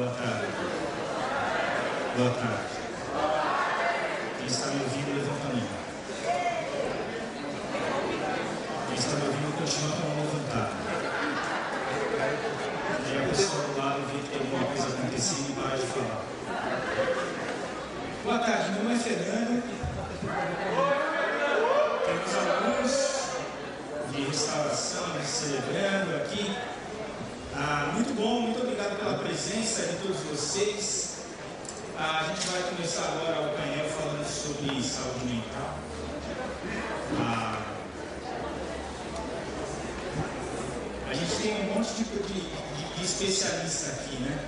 Boa tarde. Boa tarde. Quem está me ouvindo, levanta a mão. Quem está me ouvindo, continua com a mão levantada. E a pessoa do lado vê que tem alguma coisa acontecendo e para de falar. Boa tarde, meu nome é Fernando. Temos alguns de restauração celebrando aqui. Ah, muito bom, muito obrigado pela presença de todos vocês. Ah, a gente vai começar agora o painel falando sobre saúde mental. Ah, a gente tem um monte de, de, de aqui, né?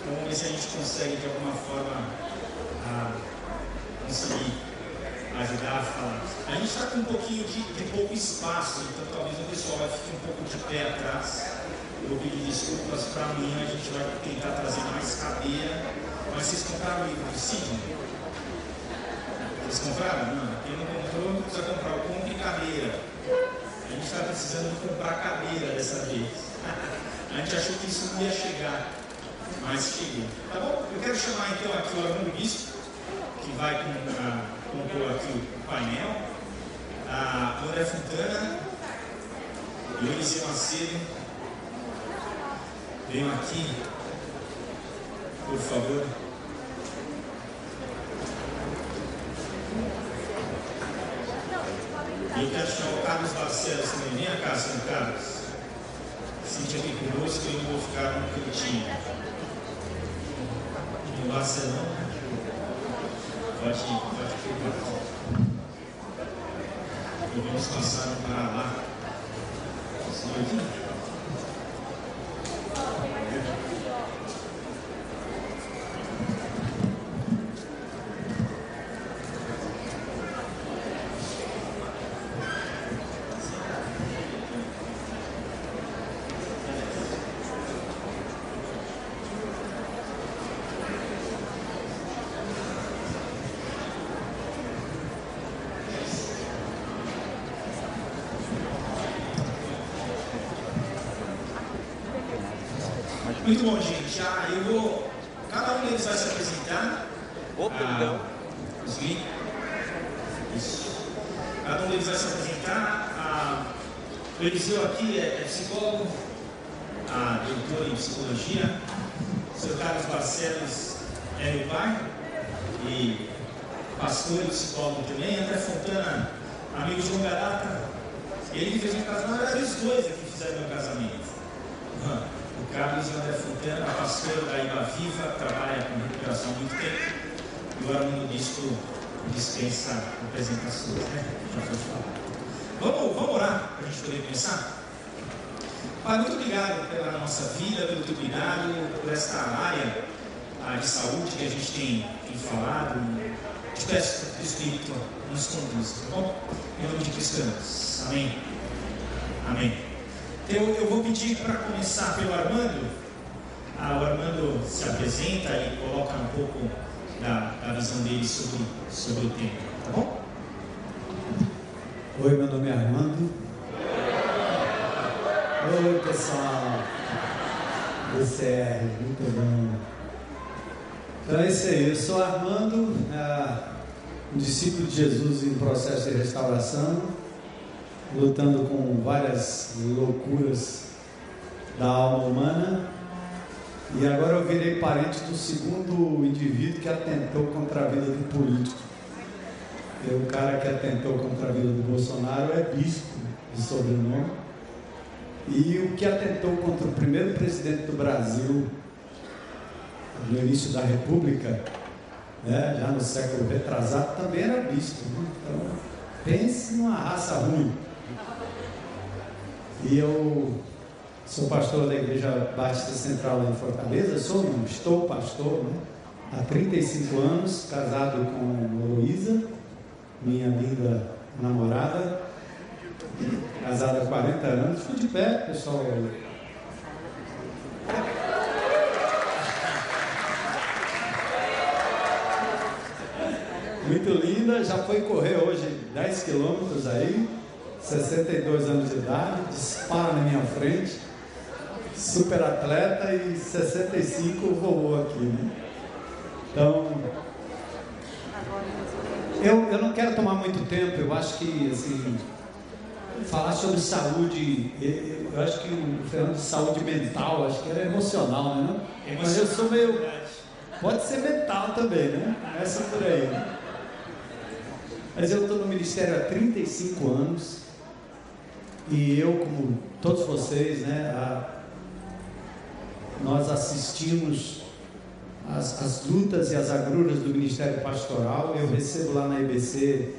Então vamos ver se a gente consegue de alguma forma ah, conseguir ajudar a falar. A gente está com um pouquinho de, de pouco espaço, então talvez o pessoal fique um pouco de pé atrás. Eu pedi desculpas para amanhã, a gente vai tentar trazer mais cadeira. Mas vocês compraram o livro do Sidney? Vocês compraram? Não. Quem não comprou, precisa comprar. Eu compro cadeira. A gente está precisando comprar cadeira dessa vez. a gente achou que isso não ia chegar, mas chegou. Tá bom? Eu quero chamar então aqui o Armando Bispo, que vai compor aqui o painel. A André Fontana e o Eliseu Macedo Venham aqui, por favor. Eu quero chamar o Carlos Barcelos também. Vem cá, São Carlos. Sente aqui conosco e eu vou ficar no cantinho. No Barcelona. Pode ir, pode ir. E vamos passar para lá. Senhor, Muito bom, gente. Ah, eu vou. Cada um deles vai se apresentar. Opa, ah, sim. Isso. Cada um deles vai se apresentar. Ah, o Eliseu aqui é, é psicólogo, ah, doutor em psicologia. O seu Carlos Barcelos é meu pai e pastor e psicólogo também. André Fontana, amigo de longa data. Ele que fez meu casamento. Na verdade, os dois aqui fizeram meu casamento. Carlos André Fontana, pastor da Iba Viva, trabalha com recuperação há muito tempo. E o Armando Disco dispensa apresentações, né? Já foi falado. Vamos, vamos orar para a gente poder começar? Pai, muito obrigado pela nossa vida, pelo teu cuidado, por esta área a de saúde que a gente tem, tem falado. Te peço que o Espírito nos conduza, tá bom? Em nome de Cristo, amém. Amém. Eu, eu vou pedir para começar pelo Armando. Ah, o Armando se apresenta e coloca um pouco da, da visão dele sobre, sobre o tema, tá bom? Oi, meu nome é Armando. Oi, pessoal. DCR, muito bom. Então é isso aí, eu sou Armando, é, um discípulo de Jesus em processo de restauração lutando com várias loucuras da alma humana. E agora eu virei parente do segundo indivíduo que atentou contra a vida do político. E o cara que atentou contra a vida do Bolsonaro é bispo de sobrenome. E o que atentou contra o primeiro presidente do Brasil no início da República, né, já no século retrasado, também era bispo. Né? Então, pense numa raça ruim. E eu sou pastor da Igreja Batista Central em Fortaleza, sou, não, estou pastor, né? há 35 anos, casado com Heloísa, minha linda namorada, casada há 40 anos, fui de pé, pessoal. Muito linda, já foi correr hoje 10 quilômetros aí, 62 anos de idade, dispara na minha frente. super atleta e 65 voou aqui, né? Então, eu, eu não quero tomar muito tempo, eu acho que, assim, falar sobre saúde, eu acho que o Fernando de saúde mental, acho que era emocional, né? Mas eu sou meio. Pode ser mental também, né? Começa por aí. Né? Mas eu estou no ministério há 35 anos e eu, como todos vocês, né, a, nós assistimos as, as lutas e as agruras do ministério pastoral. Eu recebo lá na IBC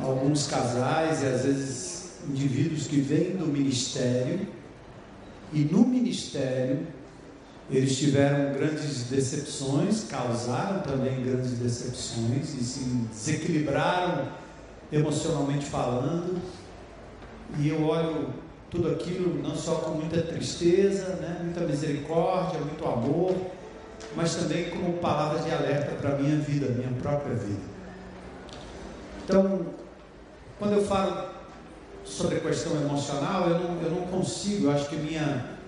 alguns casais e às vezes indivíduos que vêm do ministério e no ministério eles tiveram grandes decepções, causaram também grandes decepções e se desequilibraram emocionalmente falando. E eu olho tudo aquilo não só com muita tristeza, né, muita misericórdia, muito amor, mas também como palavra de alerta para a minha vida, minha própria vida. Então, quando eu falo sobre a questão emocional, eu não, eu não consigo, eu acho que minha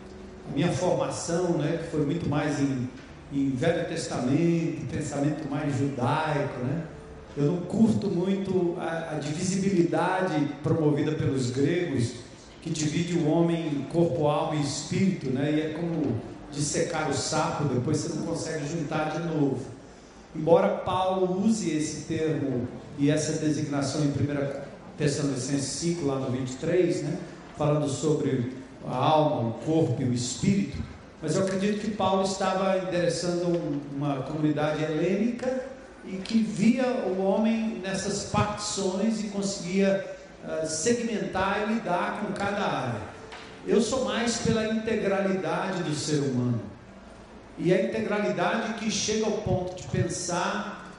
minha formação, né, que foi muito mais em, em Velho Testamento, pensamento mais judaico, né? Eu não curto muito a, a divisibilidade promovida pelos gregos, que divide o homem em corpo, alma e espírito, né? E é como dissecar o sapo, depois você não consegue juntar de novo. Embora Paulo use esse termo e essa designação em 1 Tessalonicenses 5, lá no 23, né? falando sobre a alma, o corpo e o espírito, mas eu acredito que Paulo estava endereçando uma comunidade helênica e que via o homem nessas partições e conseguia uh, segmentar e lidar com cada área. Eu sou mais pela integralidade do ser humano. E a integralidade que chega ao ponto de pensar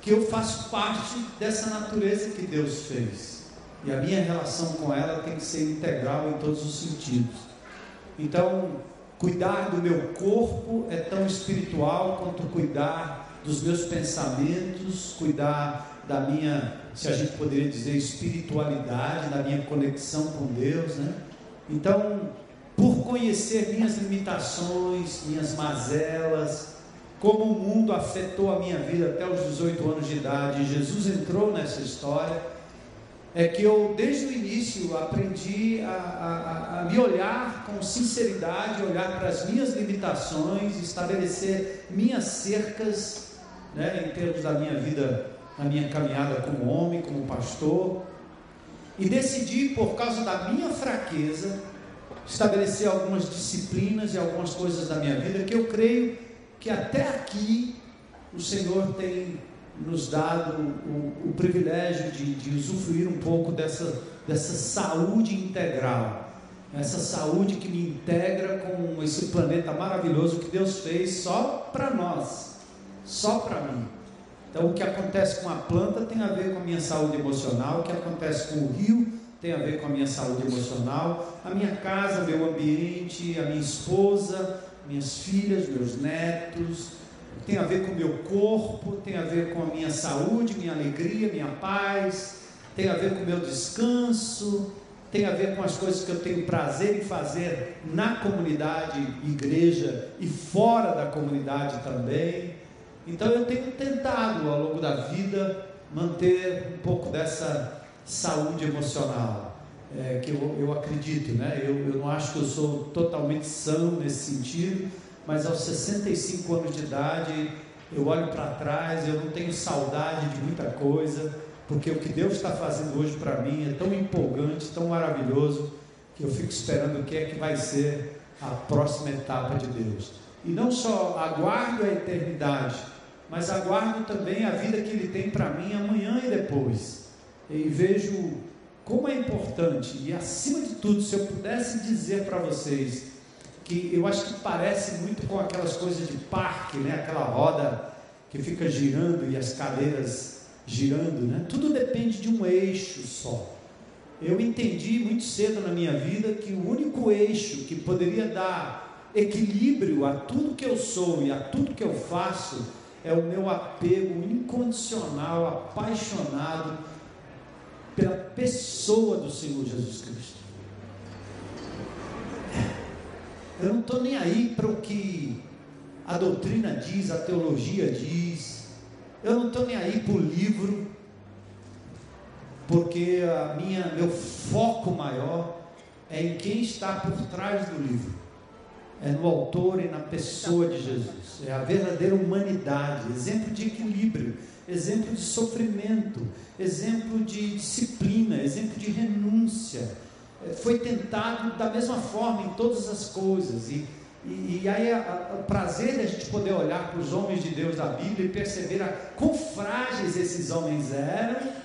que eu faço parte dessa natureza que Deus fez. E a minha relação com ela tem que ser integral em todos os sentidos. Então, cuidar do meu corpo é tão espiritual quanto cuidar dos meus pensamentos, cuidar da minha, se a gente poderia dizer, espiritualidade, da minha conexão com Deus, né? Então, por conhecer minhas limitações, minhas mazelas, como o mundo afetou a minha vida até os 18 anos de idade, Jesus entrou nessa história é que eu, desde o início, aprendi a, a, a, me olhar com sinceridade, olhar para as minhas limitações, estabelecer minhas cercas, né, em termos da minha vida, na minha caminhada como homem, como pastor, e decidi, por causa da minha fraqueza, estabelecer algumas disciplinas e algumas coisas da minha vida que eu creio que até aqui o Senhor tem nos dado o, o privilégio de, de usufruir um pouco dessa, dessa saúde integral, essa saúde que me integra com esse planeta maravilhoso que Deus fez só para nós, só para mim. Então, o que acontece com a planta tem a ver com a minha saúde emocional, o que acontece com o rio tem a ver com a minha saúde emocional, a minha casa, meu ambiente, a minha esposa, minhas filhas, meus netos, tem a ver com o meu corpo, tem a ver com a minha saúde, minha alegria, minha paz, tem a ver com o meu descanso, tem a ver com as coisas que eu tenho prazer em fazer na comunidade, igreja e fora da comunidade também. Então eu tenho tentado ao longo da vida manter um pouco dessa saúde emocional, é, que eu, eu acredito, né? Eu, eu não acho que eu sou totalmente são nesse sentido, mas aos 65 anos de idade, eu olho para trás, eu não tenho saudade de muita coisa, porque o que Deus está fazendo hoje para mim é tão empolgante, tão maravilhoso, que eu fico esperando o que é que vai ser a próxima etapa de Deus. E não só aguardo a eternidade, mas aguardo também a vida que Ele tem para mim amanhã e depois. E vejo como é importante, e acima de tudo, se eu pudesse dizer para vocês, que eu acho que parece muito com aquelas coisas de parque, né? Aquela roda que fica girando e as cadeiras girando, né? Tudo depende de um eixo só. Eu entendi muito cedo na minha vida que o único eixo que poderia dar equilíbrio a tudo que eu sou e a tudo que eu faço é o meu apego incondicional, apaixonado pela pessoa do Senhor Jesus Cristo. Eu não estou nem aí para o que a doutrina diz, a teologia diz. Eu não estou nem aí para o livro, porque a minha, meu foco maior é em quem está por trás do livro. É no autor e na pessoa de Jesus. É a verdadeira humanidade, exemplo de equilíbrio, exemplo de sofrimento, exemplo de disciplina, exemplo de renúncia. É, foi tentado da mesma forma em todas as coisas. E, e, e aí a, a, o prazer de a gente poder olhar para os homens de Deus da Bíblia e perceber a, quão frágeis esses homens eram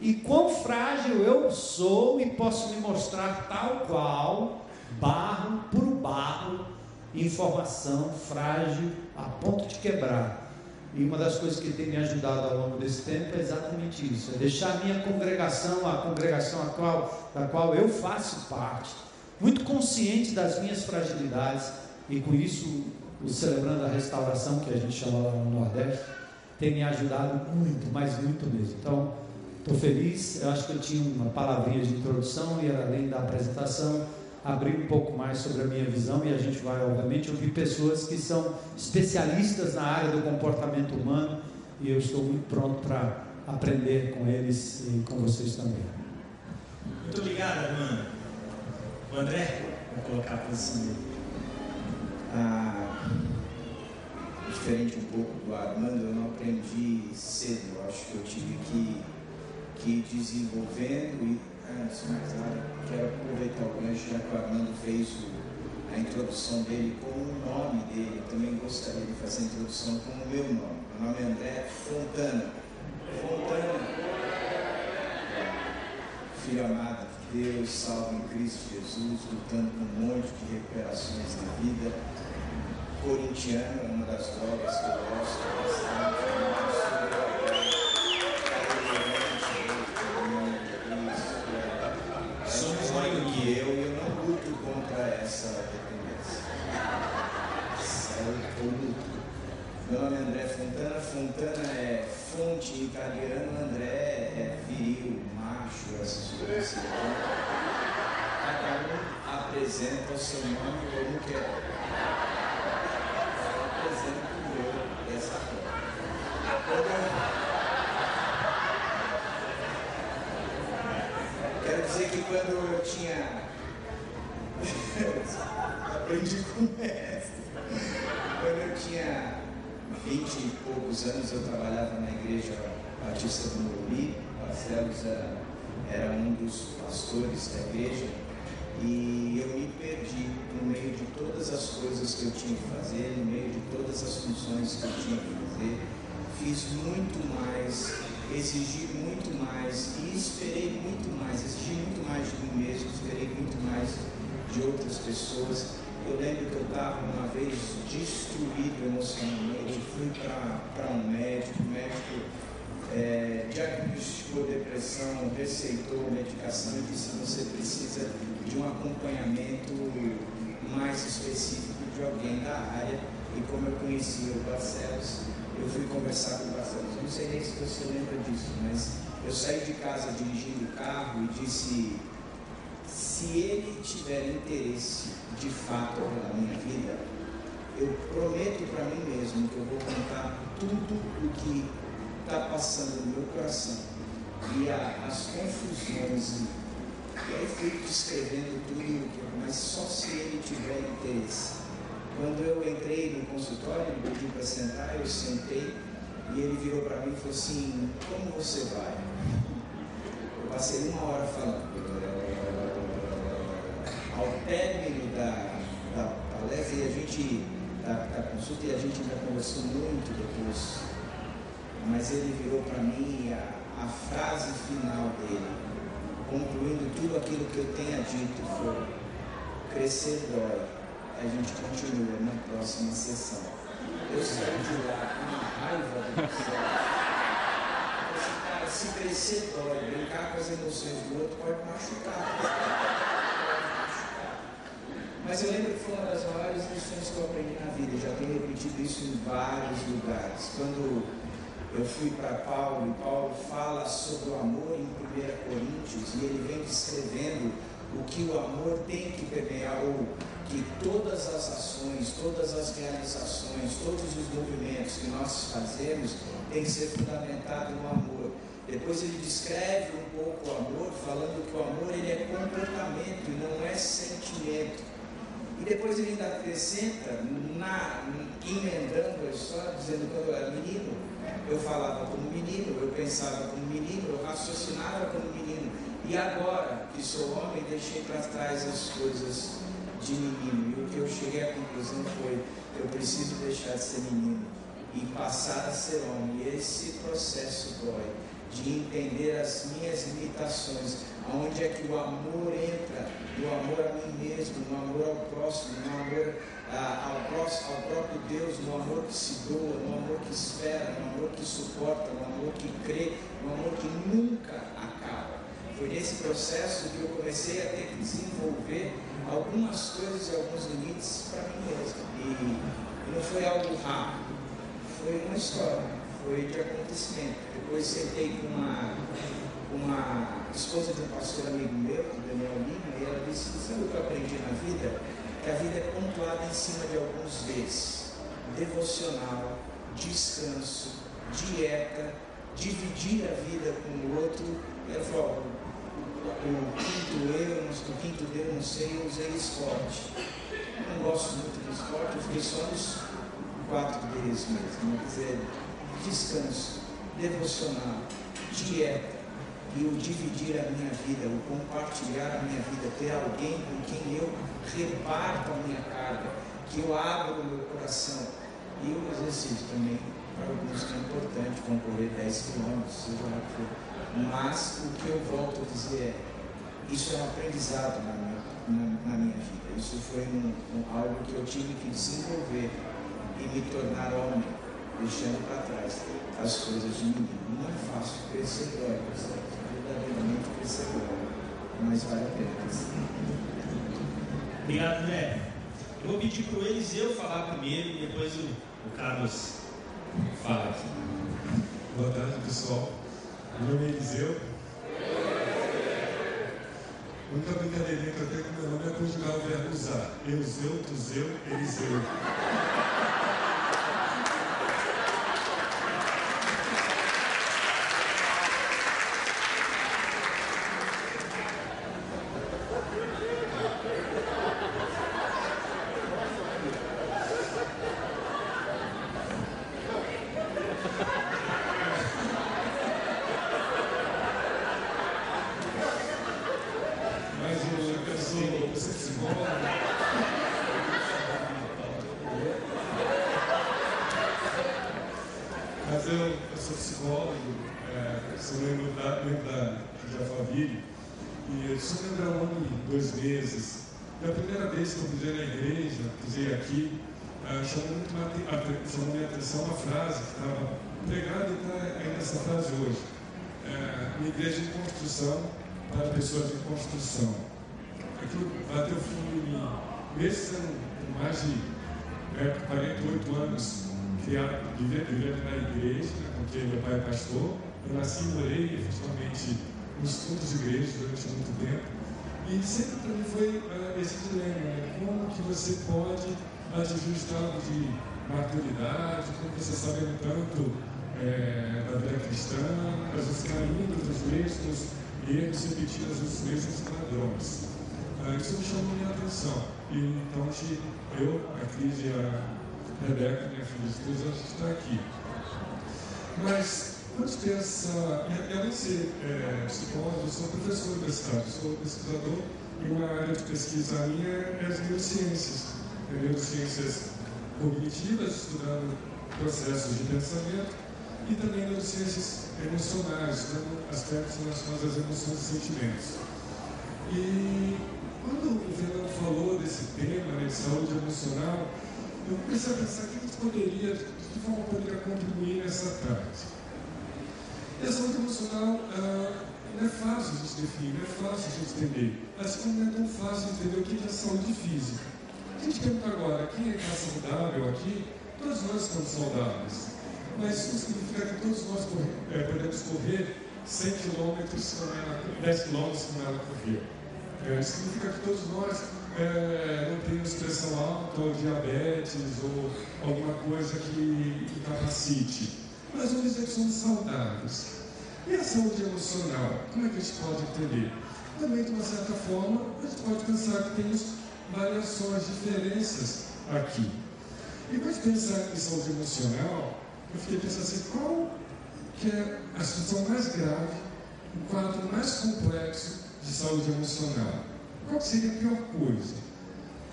e quão frágil eu sou e posso me mostrar tal qual, barro por barro, informação frágil a ponto de quebrar. E uma das coisas que tem me ajudado ao longo desse tempo é exatamente isso: é deixar a minha congregação, a congregação a qual, da qual eu faço parte, muito consciente das minhas fragilidades, e com isso, o celebrando a restauração, que a gente chama lá no Nordeste, tem me ajudado muito, mas muito mesmo. Então, estou feliz. Eu acho que eu tinha uma palavrinha de introdução e era além da apresentação abrir um pouco mais sobre a minha visão e a gente vai, obviamente, ouvir pessoas que são especialistas na área do comportamento humano e eu estou muito pronto para aprender com eles e com vocês também. Muito obrigado, Armando. O André, vou colocar a posição dele. Ah, diferente um pouco do Armando, eu não aprendi cedo. Eu acho que eu tive que, que ir desenvolvendo e antes de mais nada, quero aproveitar o gancho, já que o Armando fez o, a introdução dele com o nome dele. Eu também gostaria de fazer a introdução com o meu nome. Meu nome é André Fontana. Fontana. Filho amado de Deus, salvo em Cristo Jesus, lutando com um monte de recuperações na vida. Corintiano é uma das drogas que eu gosto bastante. Somos mais do que que eu e eu não luto contra essa dependência. Eu luto. Meu nome é André Fontana. Fontana é fonte em André é viril, macho, essas coisas assim. Cada um apresenta o seu nome como quer. Eu apresento o meu dessa forma. Quero dizer que quando eu tinha. Aprendi com o mestre. Quando eu tinha 20 e poucos anos, eu trabalhava na igreja Batista do Morumbi. Barcelos era, era um dos pastores da igreja. E eu me perdi no meio de todas as coisas que eu tinha que fazer, no meio de todas as funções que eu tinha que fazer. Fiz muito mais, exigi muito mais e esperei muito mais, exigi muito mais de mim mesmo, esperei muito mais de outras pessoas. Eu lembro que eu estava uma vez destruído emocionalmente, fui para um médico, o médico é, diagnosticou depressão, receitou medicação e disse você precisa de um acompanhamento mais específico de alguém da área. E como eu conhecia o Barcelos, eu fui conversar com o Barcelos. Eu não sei nem se você lembra disso, mas eu saí de casa dirigindo o carro e disse: se ele tiver interesse de fato pela minha vida, eu prometo para mim mesmo que eu vou contar tudo o que está passando no meu coração e a, as confusões. E aí fui descrevendo tudo, mas só se ele tiver interesse. Quando eu entrei no consultório, ele pediu para sentar, eu sentei e ele virou para mim e falou assim: Como você vai? Eu passei uma hora falando. Ao término da, da palestra, e a gente, da, da consulta, e a gente ainda conversou muito depois, mas ele virou para mim a, a frase final dele, concluindo tudo aquilo que eu tenha dito, foi: Crescer dói a gente continua na próxima sessão. Eu saí de lá com uma raiva do céu. Se crescer dói, brincar com as emoções do outro pode machucar. Mas eu lembro que foi uma das maiores lições que eu aprendi na vida. Eu já tenho repetido isso em vários lugares. Quando eu fui para Paulo, e Paulo fala sobre o amor em 1 Coríntios, e ele vem descrevendo o que o amor tem que permear, ou que todas as ações, todas as realizações, todos os movimentos que nós fazemos tem que ser fundamentado no amor. Depois ele descreve um pouco o amor, falando que o amor ele é comportamento e não é sentimento. E depois ele ainda acrescenta, na, emendando a história, dizendo que eu era menino, eu falava como menino, eu pensava como menino, eu raciocinava como menino. E agora que sou homem, deixei para trás as coisas de menino. E o que eu cheguei à conclusão foi: eu preciso deixar de ser menino e passar a ser homem. E esse processo dói de entender as minhas limitações, aonde é que o amor entra, no amor a mim mesmo, no amor ao próximo, no amor ah, ao, próximo, ao próprio Deus, no amor que se doa, no amor que espera, no amor que suporta, no amor que crê, no amor que nunca acaba. Foi nesse processo que eu comecei a ter que desenvolver algumas coisas e alguns limites para mim mesmo. E, não foi algo rápido, foi uma história foi de acontecimento. Depois sentei com uma, uma esposa de um pastor amigo meu, Daniel Lima, e ela disse, sabe o que eu aprendi na vida? Que a vida é pontuada em cima de alguns V's. Devocional, descanso, dieta, dividir a vida com o outro. Ela falou, o quinto eu, o quinto D não sei, eu usei esporte. Eu não gosto muito de esporte, eu fiquei só nos quatro Ds mesmo. Quer dizer, descanso, devocional, dieta e o dividir a minha vida, o compartilhar a minha vida, ter alguém com quem eu reparto a minha carga, que eu abro o meu coração. E o exercício também, para alguns que é importante, concorrer 10 quilômetros, seja lá que for. Mas o que eu volto a dizer é, isso é um aprendizado na minha, na, na minha vida. Isso foi um, um, algo que eu tive que desenvolver e me tornar homem deixando para trás as coisas de menino. Não é fácil crescer glória, verdadeiramente crescer glória, mas vale a pena crescer. Obrigado, André. Eu vou pedir para o Eliseu falar primeiro e depois o, o Carlos fala aqui. Boa tarde, pessoal. Meu nome é Eliseu. A única brincadeirinha que eu tenho com meu nome é conjugar o verbo usar. Euseu, Tuzeu, Eliseu. vivendo na igreja, porque meu pai é pastor. Eu nasci e morei efetivamente nos fundos de igreja durante muito tempo. E sempre para mim foi uh, esse dilema, né? como que você pode atingir o estado de maturidade, como você sabendo tanto é, da vida cristã, às vezes dos mesmos erros, repetindo os mesmos padrões. Uh, isso me chamou minha atenção. E então eu, a Cris e a Rebeca, minha filha esposa, está aqui. Mas, quando pensa, além de ser é, eu sou professor universitário, sou pesquisador e uma área de pesquisa minha é as neurociências. É neurociências cognitivas, estudando processos de pensamento, e também neurociências emocionais, estudando aspectos relacionados às emoções e sentimentos. E quando o Fernando falou desse tema, né, de saúde emocional, eu comecei a pensar que a poderia, de que forma poderia contribuir nessa tarde. E a saúde emocional ah, não é fácil de definir, não é fácil de entender. Assim como não é tão fácil de entender o que é saúde física. A gente pergunta agora, quem é que está saudável aqui? Todos nós estamos saudáveis. Mas isso significa que todos nós é, podemos correr 100 km, 10 km como ela correu. É, significa que todos nós é, não temos pressão alta, ou diabetes, ou alguma coisa que incapacite. Mas vamos dizer que somos saudáveis. E a saúde emocional? Como é que a gente pode entender? Também, de uma certa forma, a gente pode pensar que temos variações, diferenças aqui. E quando a gente pensa em saúde emocional, eu fiquei pensando assim, qual que é a situação mais grave, o quadro mais complexo de saúde emocional? Qual seria a pior coisa?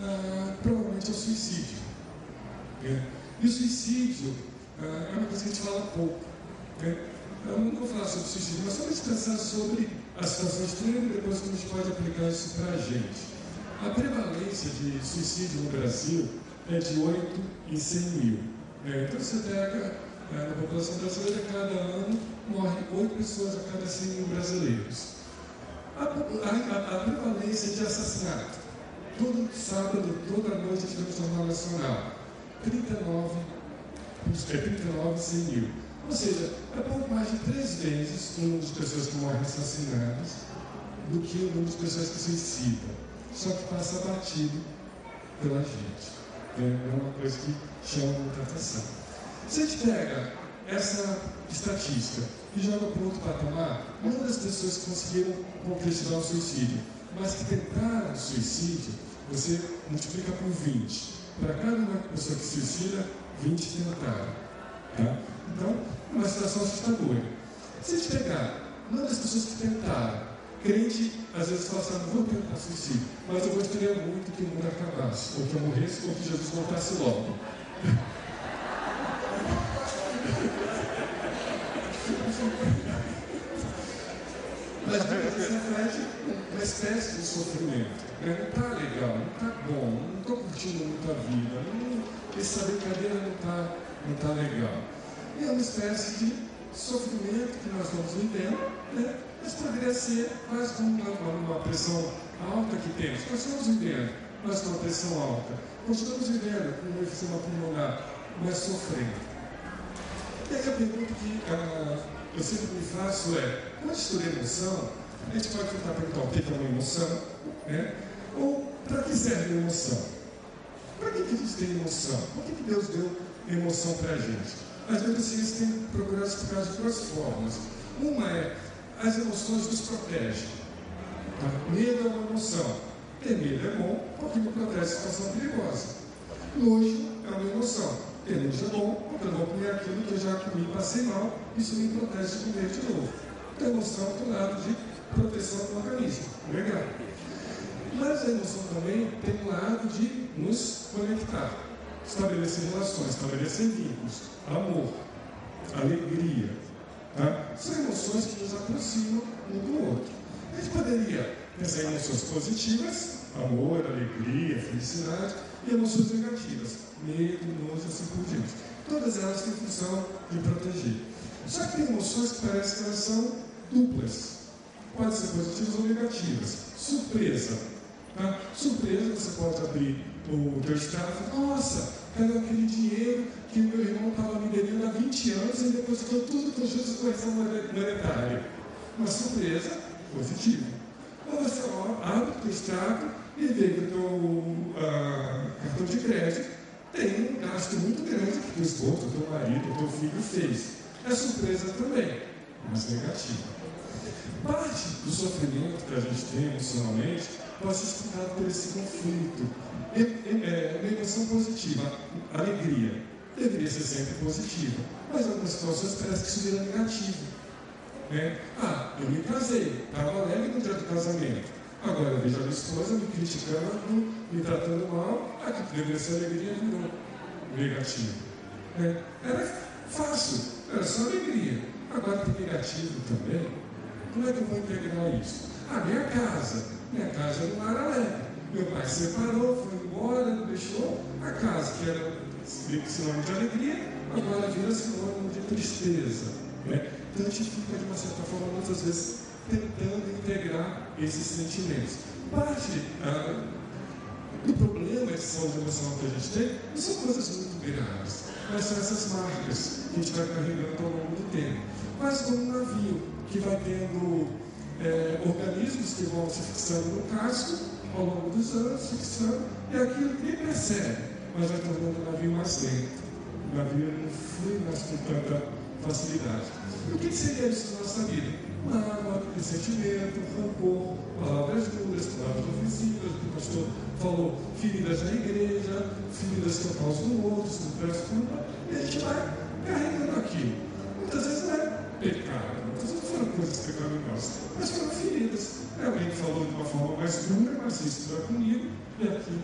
Ah, provavelmente é o suicídio. Né? E o suicídio ah, é uma coisa que a gente fala pouco. Né? Eu não vou falar sobre suicídio, mas para pensar sobre a situação extrema e depois como a gente pode aplicar isso para a gente. A prevalência de suicídio no Brasil é de 8 em 100 mil. É, então você pega na população brasileira, cada ano morrem 8 pessoas a cada 100 mil brasileiros. A, a, a prevalência de assassinato. Todo sábado, toda noite, tivemos no Jornal Nacional. 39, é 39 em 100 mil. Ou seja, é pouco mais de três vezes o número de pessoas que morrem assassinadas do que o número de pessoas que suicidam. Só que passa batido pela gente. É uma coisa que chama muita atenção. Se a gente pega essa estatística e joga para outro patamar, uma das pessoas que conseguiram concretizar o suicídio, mas que tentaram o suicídio, você multiplica por 20. Para cada uma pessoa que suicida, 20 tentaram. Tá? Então, é uma situação assustadora. Se a gente pegar das pessoas que tentaram, crente às vezes fala assim, ah, não vou tentar suicídio, mas eu gostaria muito que o mundo acabasse, ou que eu morresse, ou que Jesus voltasse logo. reflete uma espécie de sofrimento. Né? Não está legal, não está bom, não estou curtindo muito a vida, não, essa brincadeira não está não tá legal. E é uma espécie de sofrimento que nós estamos vivendo, né? mas poderia ser quase como uma, pressão alta que temos. Nós estamos vivendo, mas com uma pressão alta. Continuamos vivendo com uma efizema pulmonar, mas sofrendo. E aí a pergunta que ah, eu sempre me faço é, quando estudar emoção, a gente pode tentar é uma emoção, né? Ou para que serve a emoção? Para que, que a gente tem emoção? Por que, que Deus deu emoção para a gente? As vezes têm procurado explicar de duas formas. Uma é, as emoções nos protegem. Tá? Medo é uma emoção. Ter medo é bom porque me protege de situação perigosa. Nojo é uma emoção Tênis é bom, porque eu vou comer aquilo que eu já comi e passei mal, isso me protege de comer de novo. Então, emoção do lado de proteção do organismo. Legal. Mas a emoção também tem um lado de nos conectar, estabelecer relações, estabelecer vínculos, amor, alegria. Tá? São emoções que nos aproximam um do outro. A gente poderia pensar em emoções positivas, amor, alegria, felicidade, e emoções negativas, medo, nojo, assim por diante. Todas elas têm função de proteger. Só que tem emoções que parecem que elas são duplas. Podem ser positivas ou negativas. Surpresa. Tá? Surpresa, você pode abrir o teu estado e falar, nossa, cadê aquele dinheiro que meu irmão estava me devendo há 20 anos e depois ficou tudo com de correção monetária. Uma surpresa positiva. Ou você abre o teu extrato e vê que o teu uh, cartão de crédito tem um gasto muito grande que o teu esposo, o teu marido, o teu filho fez. É surpresa também, mas negativa. Parte do sofrimento que a gente tem emocionalmente pode ser explicado por esse conflito. É, é, uma emoção positiva, alegria, deveria ser sempre positiva, mas em algumas situações parece que isso vira negativo. Né? Ah, eu me casei, estava alegre no dia do casamento. Agora eu vejo a minha esposa me criticando, me tratando mal, aqui deveria ser alegria virou negativo. É, era fácil, era só alegria. Agora tem negativo também. Como é que eu vou integrar isso? Ah, minha casa. Minha casa era alegre. Meu pai separou, foi embora, deixou a casa, que era sinônimo de alegria, agora vira sinônimo de tristeza. Né? Então a gente fica, de uma certa forma, muitas vezes tentando integrar esses sentimentos. Parte ah, do problema de saúde emocional que a gente tem não são coisas muito graves, mas são essas marcas que a gente vai carregando ao longo do tempo. Quase como um navio que vai tendo é, organismos que vão se fixando no casco ao longo dos anos, fixando, e aquilo ninguém percebe, mas vai tornando o navio mais lento. O navio não flui mais com tanta facilidade. E o que seria isso na nossa vida? Mágoa, ressentimento, rancor, palavras duras, palavras ofensivas, o pastor falou, feridas na igreja, feridas que eu causo no outro, se não culpa, e a gente vai carregando aquilo. Muitas vezes não é pecado, muitas vezes foram coisas mas foram feridas. Alguém falou de uma forma mais dura, mas isso está comigo, e aquilo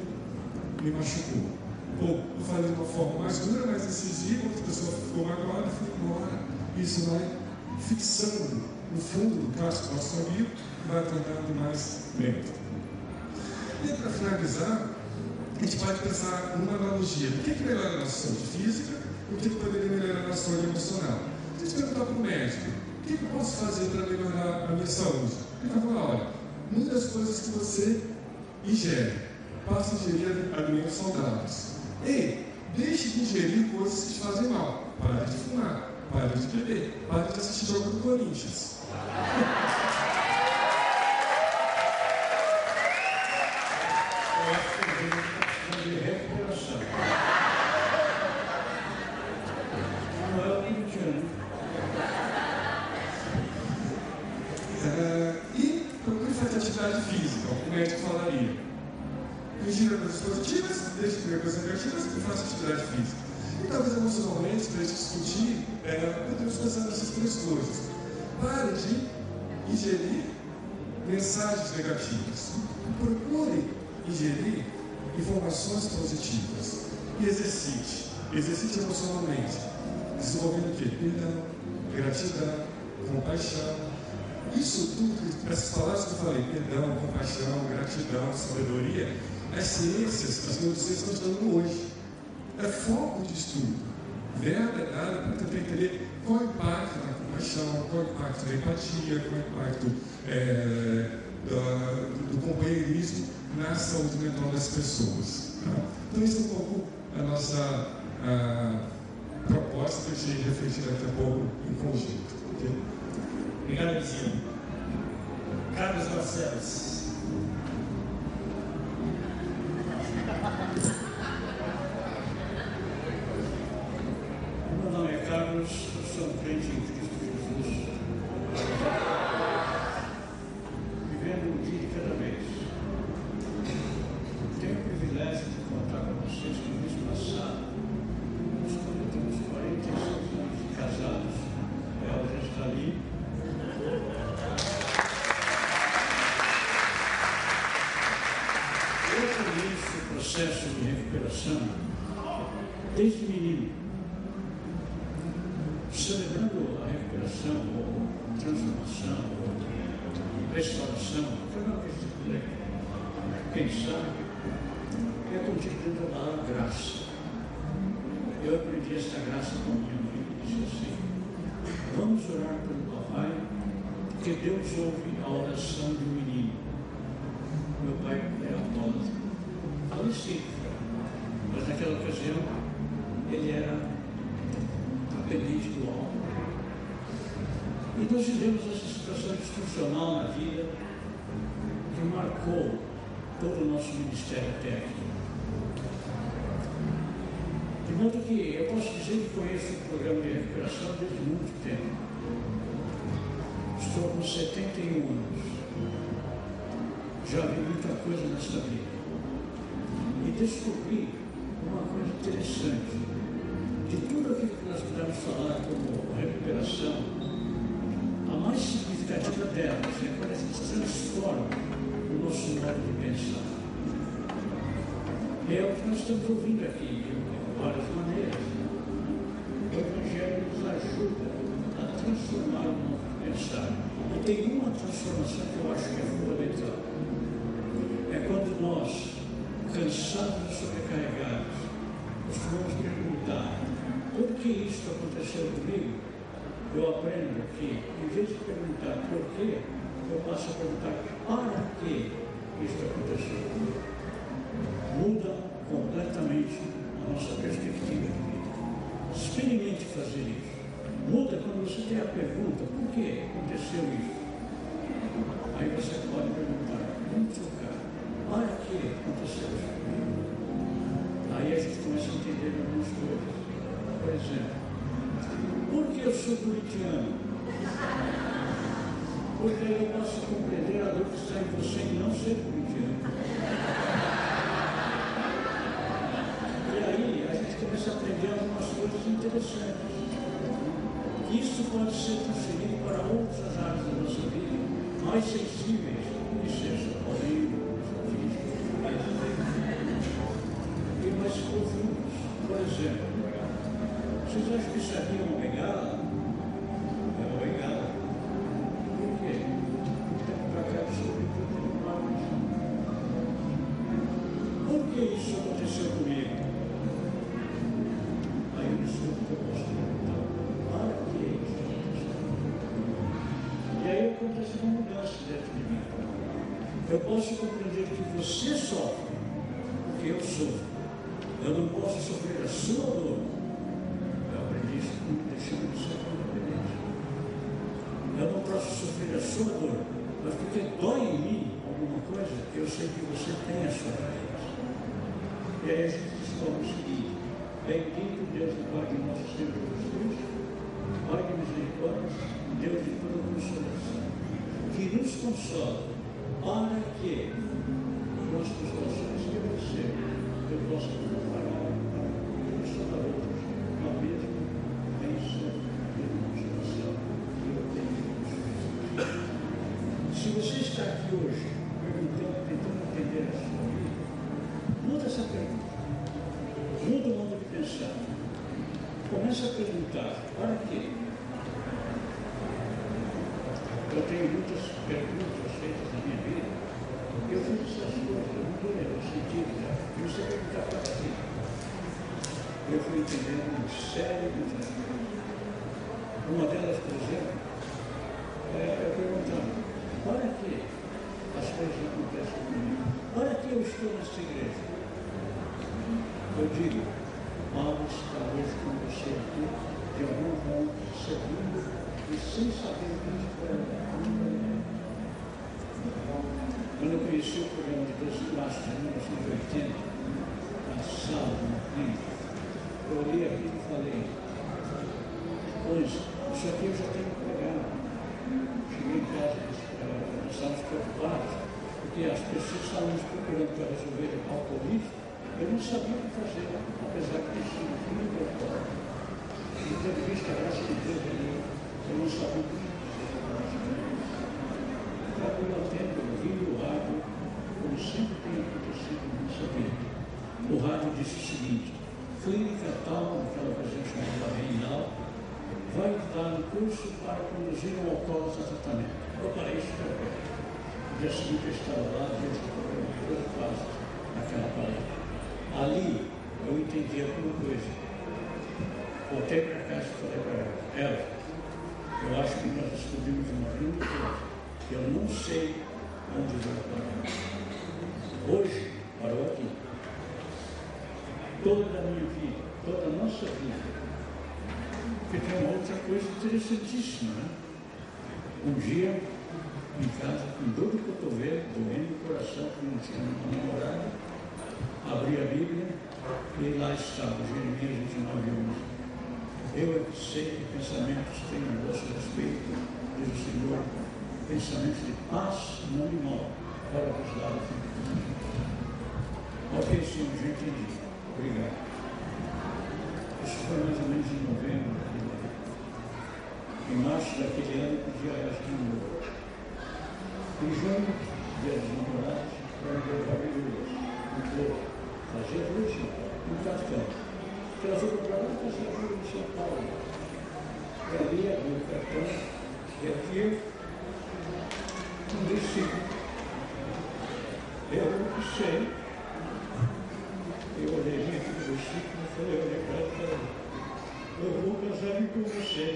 me machucou. Ou eu falei de uma forma mais dura, mais decisiva, outra pessoa ficou magoada e foi embora. Isso vai fixando no fundo do casco do nosso amigo, vai tornando mais lento. E para finalizar, a gente pode pensar numa analogia. O que, que melhora a nossa saúde física o que, que poderia melhorar a nossa saúde emocional? A gente perguntar para o médico, o que, eu posso fazer para melhorar a minha saúde? Ele vai falar, olha, muitas coisas que você ingere, passe a ingerir alimentos saudáveis. E deixe de ingerir coisas que te fazem mal. Pare de fumar, pare de beber, pare de assistir jogo do Corinthians. ingerir mensagens negativas. Procure ingerir informações positivas. E exercite. Exercite emocionalmente. Desenvolvendo o quê? Perdão, gratidão, compaixão. Isso tudo, essas palavras que eu falei, perdão, compaixão, gratidão, sabedoria, as ciências, as neurociências estão estudando hoje. É foco de estudo. Verba é para entender qual o impacto da compaixão, qual o impacto da empatia, qual o impacto é, da, do, companheirismo na saúde mental das pessoas. Tá? Então, isso é um pouco a nossa a proposta de refletir daqui a pouco em conjunto. Okay? Obrigado, vizinho. Carlos Barcelos. Descobri uma coisa interessante de tudo aquilo que nós podemos falar como recuperação, a mais significativa delas é quando a gente transforma o nosso modo de pensar. É o que nós estamos ouvindo aqui, de várias maneiras. O Evangelho nos ajuda a transformar o modo de pensar. E tem uma transformação que eu acho que é fundamental. É quando nós, cansados e sobrecarregados, nos vamos perguntar por que isso aconteceu comigo? Eu aprendo que, em vez de perguntar por quê, eu passo a perguntar para que isso aconteceu comigo. Muda completamente a nossa perspectiva de vida. Experimente fazer isso. Muda quando você tem a pergunta, por que aconteceu isso? Aí você pode perguntar, trocar? Olha aqui, aconteceu isso comigo. Aí a gente começa a entender algumas coisas. Por exemplo, por que eu sou corintiano? Porque eu posso compreender a dor que está em você em não ser corintiano. E aí a gente começa a aprender algumas coisas interessantes. Isso pode ser transferido para outras áreas da nossa vida, mais sensíveis, Bendito Deus e Pai de nosso Senhor Jesus Pai de misericórdia, Deus de toda consolação, que nos consola para que nós possamos obedecer, eu possa preparar para consolar outros com a mesma bênção de consolação que eu tenho. Se você está aqui hoje Começa a perguntar, para quê? Eu tenho muitas perguntas feitas na minha vida. Eu fiz essas coisas, eu não estou sentido já. E você perguntar para quê? Eu fui entendendo uma série de. Uma delas, por exemplo, é eu perguntando, para que as coisas acontecem comigo? Para que eu estou nessa igreja? Eu digo, Hoje com você aqui, de algum modo, segundo e sem saber o que esperar. Quando eu conheci o programa de 12 classes de 1980, na sala de uma clínica, eu olhei aquilo e falei, pois, isso aqui eu já tenho pregado. Cheguei em casa, nós estávamos preocupados, porque as pessoas estavam nos procurando para resolver o alcoolismo, eu não sabia o que fazer, apesar de ter sido do alcoólatra. E tendo visto a graça de Deus ali, eu não sabia o que fazer. Acabei atendo, ouvindo o rádio, como sempre tem acontecido na nossa vida. O rádio disse o seguinte, clínica tal, naquela ocasião chamada Reinal, vai dar um curso para conduzir um alcoólatra a tratamento. Eu parei isso ver. No dia seguinte eu estava lá, diante do programa de 12 passos, naquela palestra. Ali eu entendi alguma coisa. Voltei para casa e falei para ela, ela, eu acho que nós descobrimos uma grande coisa, que eu não sei onde vai parar. Hoje, parou aqui. Toda a minha vida, toda a nossa vida. Porque tem uma outra coisa interessantíssima, né? Um dia, em casa, com dor de cotovelo, doendo o coração, que não tinha namorada, abri a Bíblia e lá estava, Jeremias 29, 11. Eu sei que pensamentos tenho a vosso respeito, diz o Senhor, pensamentos de paz, não de mal, para vos dar o fim. Ok, Senhor, já entendi. Obrigado. Isso foi mais ou menos em novembro. Em março daquele ano, pedi a ela de novo. Em junho, dia dos namorados, foi um dia maravilhoso. Muito Fazia luz no. Ela foi para lá luz em São Paulo. E ali abriu o cartão, e aqui um versículo. Eu não sei. Eu olhei aquele versículo e falei, olha para ela e falei, eu vou casar com você.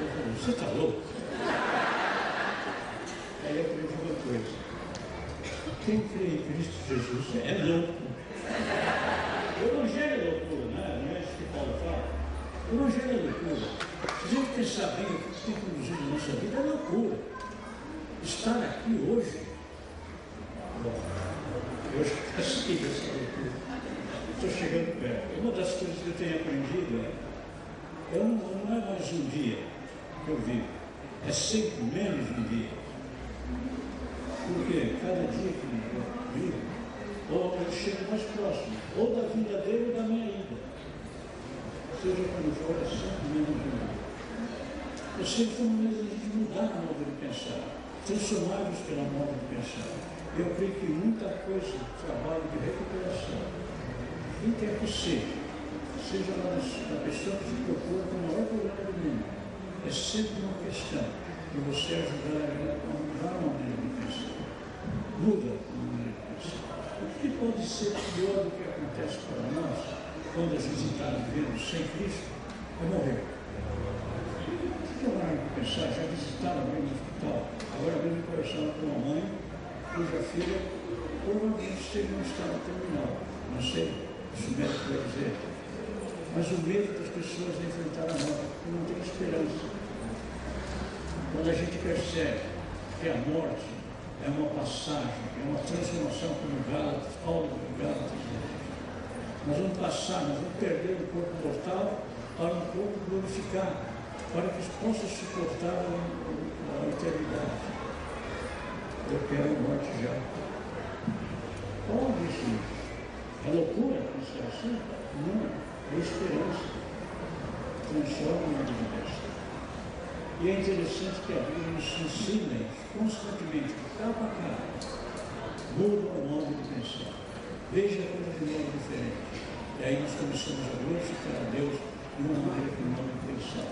Eu falei, você está louco? Aí eu aprendi uma coisa. Quem crê em Cristo Jesus é louco. O Evangelho é loucura, né? não é isso que Paulo fala. O Evangelho é loucura. Se a gente pensar bem o que tem conduzido a nossa vida, é loucura. estar aqui hoje, bom, eu já cansei dessa leitura. Estou chegando perto. Uma das coisas que eu tenho aprendido é, eu não, não é mais um dia que eu vivo, é sempre menos um dia. Porque cada dia que eu vivo, ou eu chego mais próximo, ou da vida dele ou da minha ida. Seja como for, é sempre menos um dia. Eu sempre foi uma maneira de mudar a modo de pensar, transformar-nos pela modo de pensar. Eu creio que muita coisa, trabalho de recuperação, quer que seja, seja lá na pessoa que se procura com o maior problema do mundo, é sempre uma questão de você ajudar a mudar a maneira de pensar. Muda a maneira de pensar. O que pode ser pior do que acontece para nós quando a gente está vivendo sem Cristo é morrer. É hora de pensar? Já visitaram alguém no hospital? Agora mesmo conversando com uma mãe cuja filha provavelmente esteve no estado terminal. Não sei se o médico vai dizer. Mas o medo das pessoas de enfrentar a morte, não tem esperança. Quando a gente percebe que a morte é uma passagem, é uma transformação como Gálatas, Paulo de Gálatas Nós vamos passar, nós vamos perder o corpo mortal para um corpo glorificado, para que possa suportar a, a eternidade. Eu quero a morte já. Qual isso? É loucura pensar assim? Não, é esperança. Transforma a vida e é interessante que a Bíblia nos ensina constantemente, capa a capa, muda o modo de pensar. Veja coisa de modo diferente. E aí nós começamos a glorificar a Deus de uma maneira que não pensar.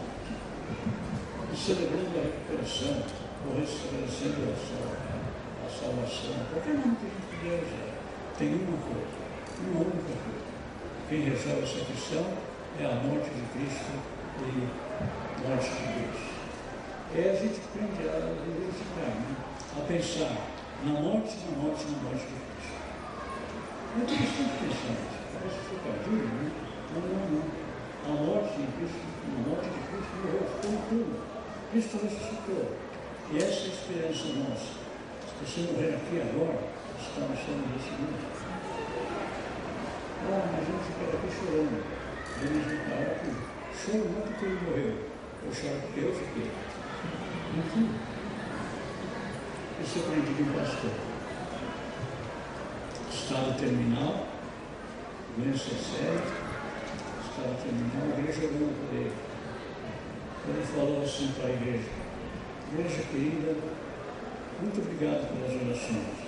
E celebrando a recuperação, ou restabelecendo a, salvação, qualquer nome que a gente puder usar, tem uma coisa, uma única coisa. Quem resolve essa questão é a morte de Cristo e morte de Deus é a gente aprende a verificar, né? a pensar na morte, na morte, na morte de Cristo. É interessante pensar isso. Parece trocadilho, né? Não, não, não. A morte em Cristo, na morte de Cristo, morreu, ficou em tudo. Cristo ressuscitou. E essa é a esperança nossa. Se você morrer aqui agora, está achando desse mundo. Ah, mas gente fica aqui chorando. Vamos reparar que choro não porque ele morreu, eu choro porque eu fiquei. Enfim, eu sou aprendido em pastor. Estado terminal, doença séria, estado terminal, a igreja orando por ele. Ele falou assim para a igreja, igreja querida, muito obrigado pelas orações.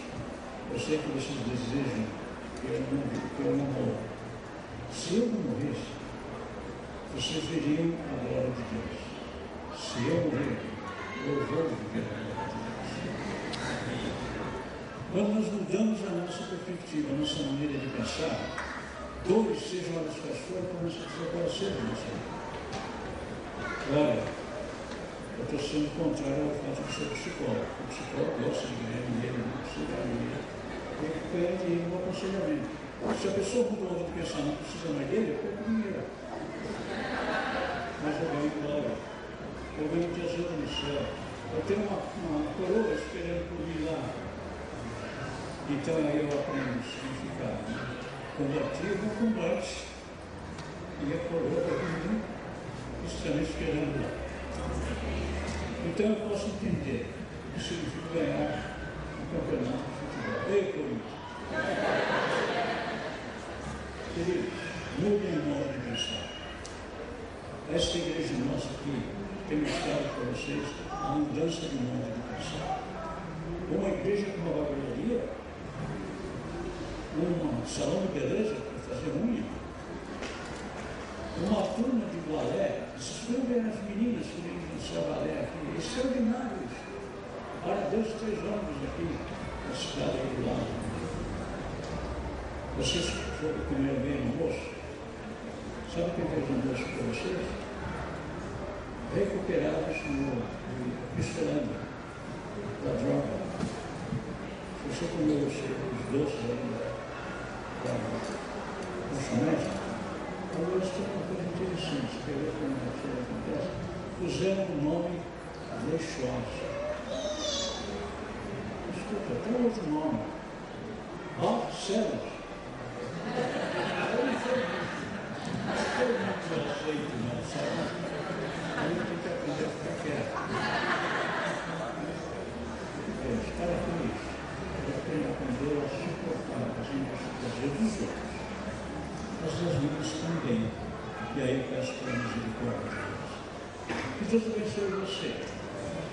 Eu sei que vocês desejam que eu não, que eu não morra. Se eu não morresse, vocês veriam a glória de Deus. Se eu morrer, quando nós mudamos a nossa perspectiva, a nossa maneira de pensar, dores, sejam elas quais forem, começam a desaparecer nossa vida. Olha, eu estou sendo contrário ao fato de ser psicólogo. O psicólogo gosta de ganhar dinheiro, não precisa ganhar dinheiro. Tem que ganhar dinheiro no aconselhamento. Se a pessoa mudou de pensamento, precisa mais dele, eu perco dinheiro. Mas eu ganho glória eu venho te ajuda no céu. Eu tenho uma, uma coroa esperando por mim lá. Então aí eu aprendo o significado. Né? Combativo é combate. E a coroa está mim estão esperando lá. Então eu posso entender o que significa ganhar um campeonato de futebol. Ei, Corinthians! Queridos, mudem o modo de pensar. Esta igreja nossa aqui tem mostrado para vocês a mudança de modo de pensar. Uma igreja com uma barbearia, um salão de beleza para fazer unha, uma turma de balé, vocês foram ver as meninas que vêm dançar balé aqui, extraordinário isso. Para Deus, três homens aqui, na cidade do lado. Vocês foram comer bem almoço? Sabe quem fez almoço para vocês? Recuperados no misturando da droga. Você comeu os, doces ainda da lanchonete, agora tem uma coisa interessante, quer ver como a coisa acontece? Puseram o nome Leixosa. desculpa, tem outro nome. Ó, células. Eu não sei. Eu não aceito, não, sabe? Aí eu tenho que aprender a ficar quieto. É, os caras com isso. Eu aprendo a aprender a suportar as injustiças dos outros. Mas das minhas também. E aí eu peço pela misericórdia de Deus. Que Deus abençoe você.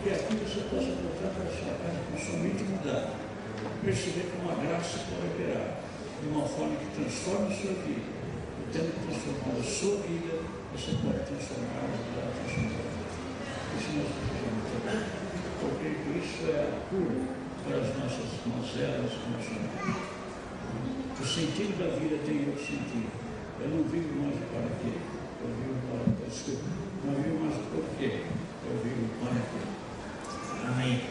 E aqui você possa voltar para sua casa com somente mudar. Perceber que uma graça pode operar de uma forma que transforme a sua vida. E tendo transformado a sua vida, você pode transformar a vida da. Isso nós precisamos Porque isso é a cura para as nossas mazelas emocionais. O sentido da vida tem outro sentido. Eu não vivo mais para quê? Eu vivo para desculpa. Não vivo mais por quê? Eu vivo para quê? Amém.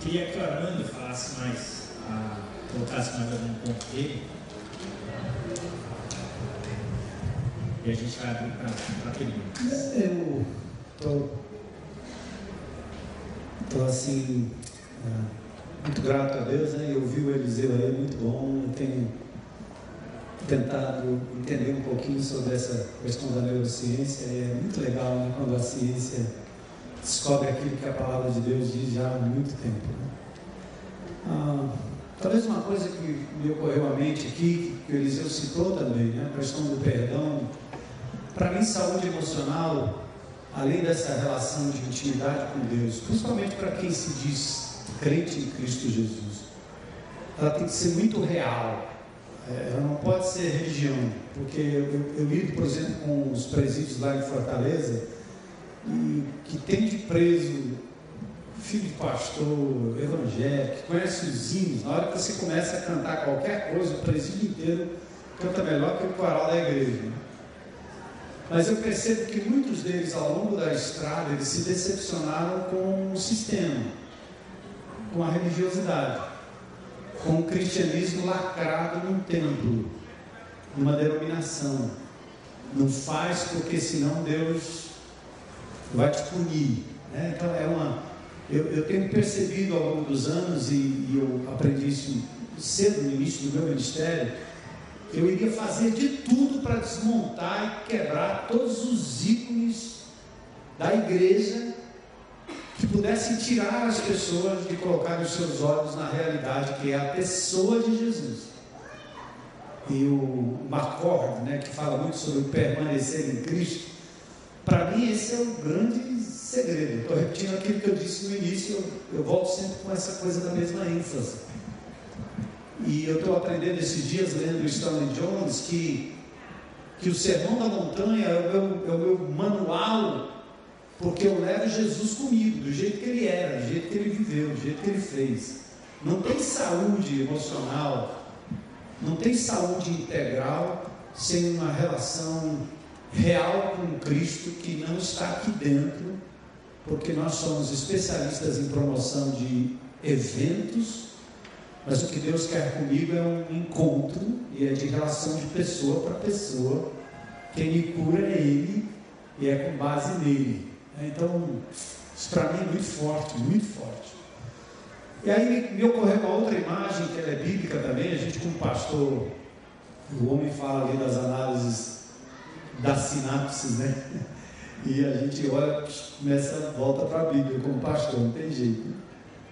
Queria que o Armando falasse mais, ah, colocasse mais algum ponto dele. E a gente vai abrir para perguntas. Eu tô, tô assim, ah, muito grato a Deus, né? Eu vi o Eliseu aí, muito bom. Eu tenho tentado entender um pouquinho sobre essa questão da neurociência. É muito legal né? quando a ciência descobre aquilo que a palavra de Deus diz já há muito tempo. Né? Ah, talvez uma coisa que me ocorreu à mente aqui, que o Eliseu citou também, né? a questão do perdão. Para mim, saúde emocional, além dessa relação de intimidade com Deus, principalmente para quem se diz crente em Cristo Jesus, ela tem que ser muito real. É, ela não pode ser religião, porque eu, eu lido, por exemplo, com os presídios lá em Fortaleza, e que tem de preso filho de pastor, evangélico, conhece os hinos, na hora que você começa a cantar qualquer coisa, o presídio inteiro canta melhor que o coral da igreja. Né? Mas eu percebo que muitos deles, ao longo da estrada, eles se decepcionaram com o sistema, com a religiosidade, com o cristianismo lacrado num templo, numa denominação. Não faz porque senão Deus vai te punir. Né? Então é uma. Eu, eu, tenho percebido ao longo dos anos, e, e eu aprendi isso cedo no início do meu ministério, eu iria fazer de tudo para desmontar e quebrar todos os ícones da igreja que pudessem tirar as pessoas de colocar os seus olhos na realidade, que é a pessoa de Jesus. E o McCord, né, que fala muito sobre permanecer em Cristo, para mim esse é o grande segredo. Estou repetindo aquilo que eu disse no início, eu, eu volto sempre com essa coisa da mesma ênfase. E eu estou aprendendo esses dias, lendo Stanley Jones, que, que o Sermão da Montanha é o, meu, é o meu manual, porque eu levo Jesus comigo, do jeito que ele era, do jeito que ele viveu, do jeito que ele fez. Não tem saúde emocional, não tem saúde integral sem uma relação real com Cristo que não está aqui dentro, porque nós somos especialistas em promoção de eventos mas o que Deus quer comigo é um encontro e é de relação de pessoa para pessoa. Quem me cura é Ele e é com base nele. Então, isso para mim é muito forte, muito forte. E aí me ocorreu uma outra imagem, que ela é bíblica também, a gente como pastor, o homem fala ali das análises das sinapses, né? E a gente olha, começa, volta para a Bíblia como pastor, não tem jeito.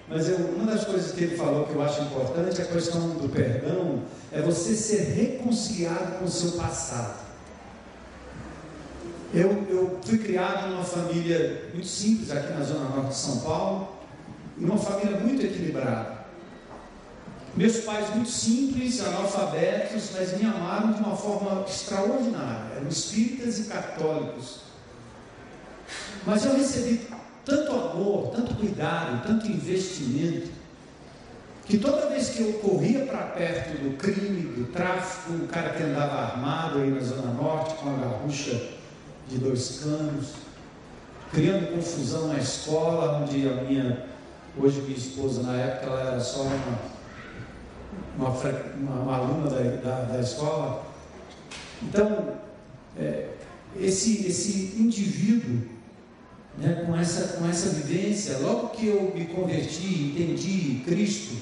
Mas eu, uma das coisas que ele falou que eu acho importante, é a questão do perdão, é você ser reconciliado com o seu passado. Eu, eu fui criado numa família muito simples aqui na Zona Norte de São Paulo, uma família muito equilibrada. Meus pais muito simples, analfabetos, mas me amaram de uma forma extraordinária. Eram espíritas e católicos. Mas eu recebi tanto amor, tanto cuidado, tanto investimento, que toda vez que eu corria para perto do crime, do tráfico, um cara que andava armado aí na Zona Norte com a garrucha de dois canos, criando confusão na escola, onde a minha, hoje minha esposa, na época, ela era só uma, uma, uma, uma aluna da, da, da escola. Então, é, esse, esse indivíduo né, com, essa, com essa vivência, logo que eu me converti, entendi Cristo,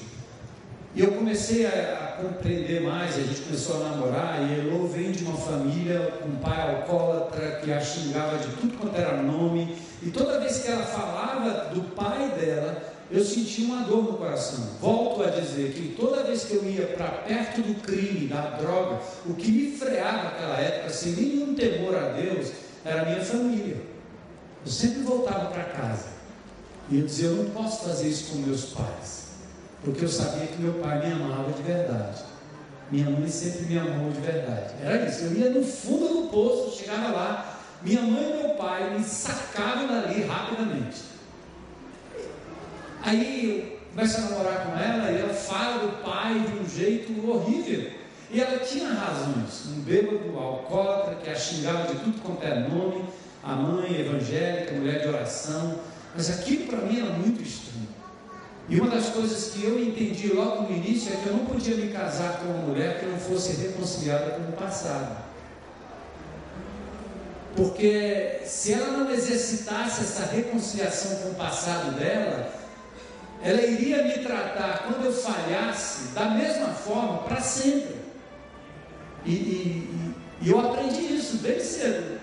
e eu comecei a, a, compreender mais, a gente começou a namorar, e Elô vem de uma família um pai alcoólatra que a xingava de tudo quanto era nome, e toda vez que ela falava do pai dela, eu sentia uma dor no coração. Volto a dizer que toda vez que eu ia para perto do crime, da droga, o que me freava naquela época, sem nenhum temor a Deus, era a minha família. Eu sempre voltava para casa e eu dizia: Eu não posso fazer isso com meus pais, porque eu sabia que meu pai me amava de verdade. Minha mãe sempre me amou de verdade. Era isso. Eu ia no fundo do poço, chegava lá, minha mãe e meu pai me sacavam dali rapidamente. Aí eu começo a namorar com ela e ela fala do pai de um jeito horrível. E ela tinha razões. Um bêbado alcoólatra que a xingava de tudo quanto é nome a mãe evangélica, mulher de oração, mas aquilo para mim era muito estranho. E uma das coisas que eu entendi logo no início é que eu não podia me casar com uma mulher que não fosse reconciliada com o passado. Porque se ela não exercitasse essa reconciliação com o passado dela, ela iria me tratar quando eu falhasse da mesma forma para sempre. E, e, e, eu aprendi isso bem cedo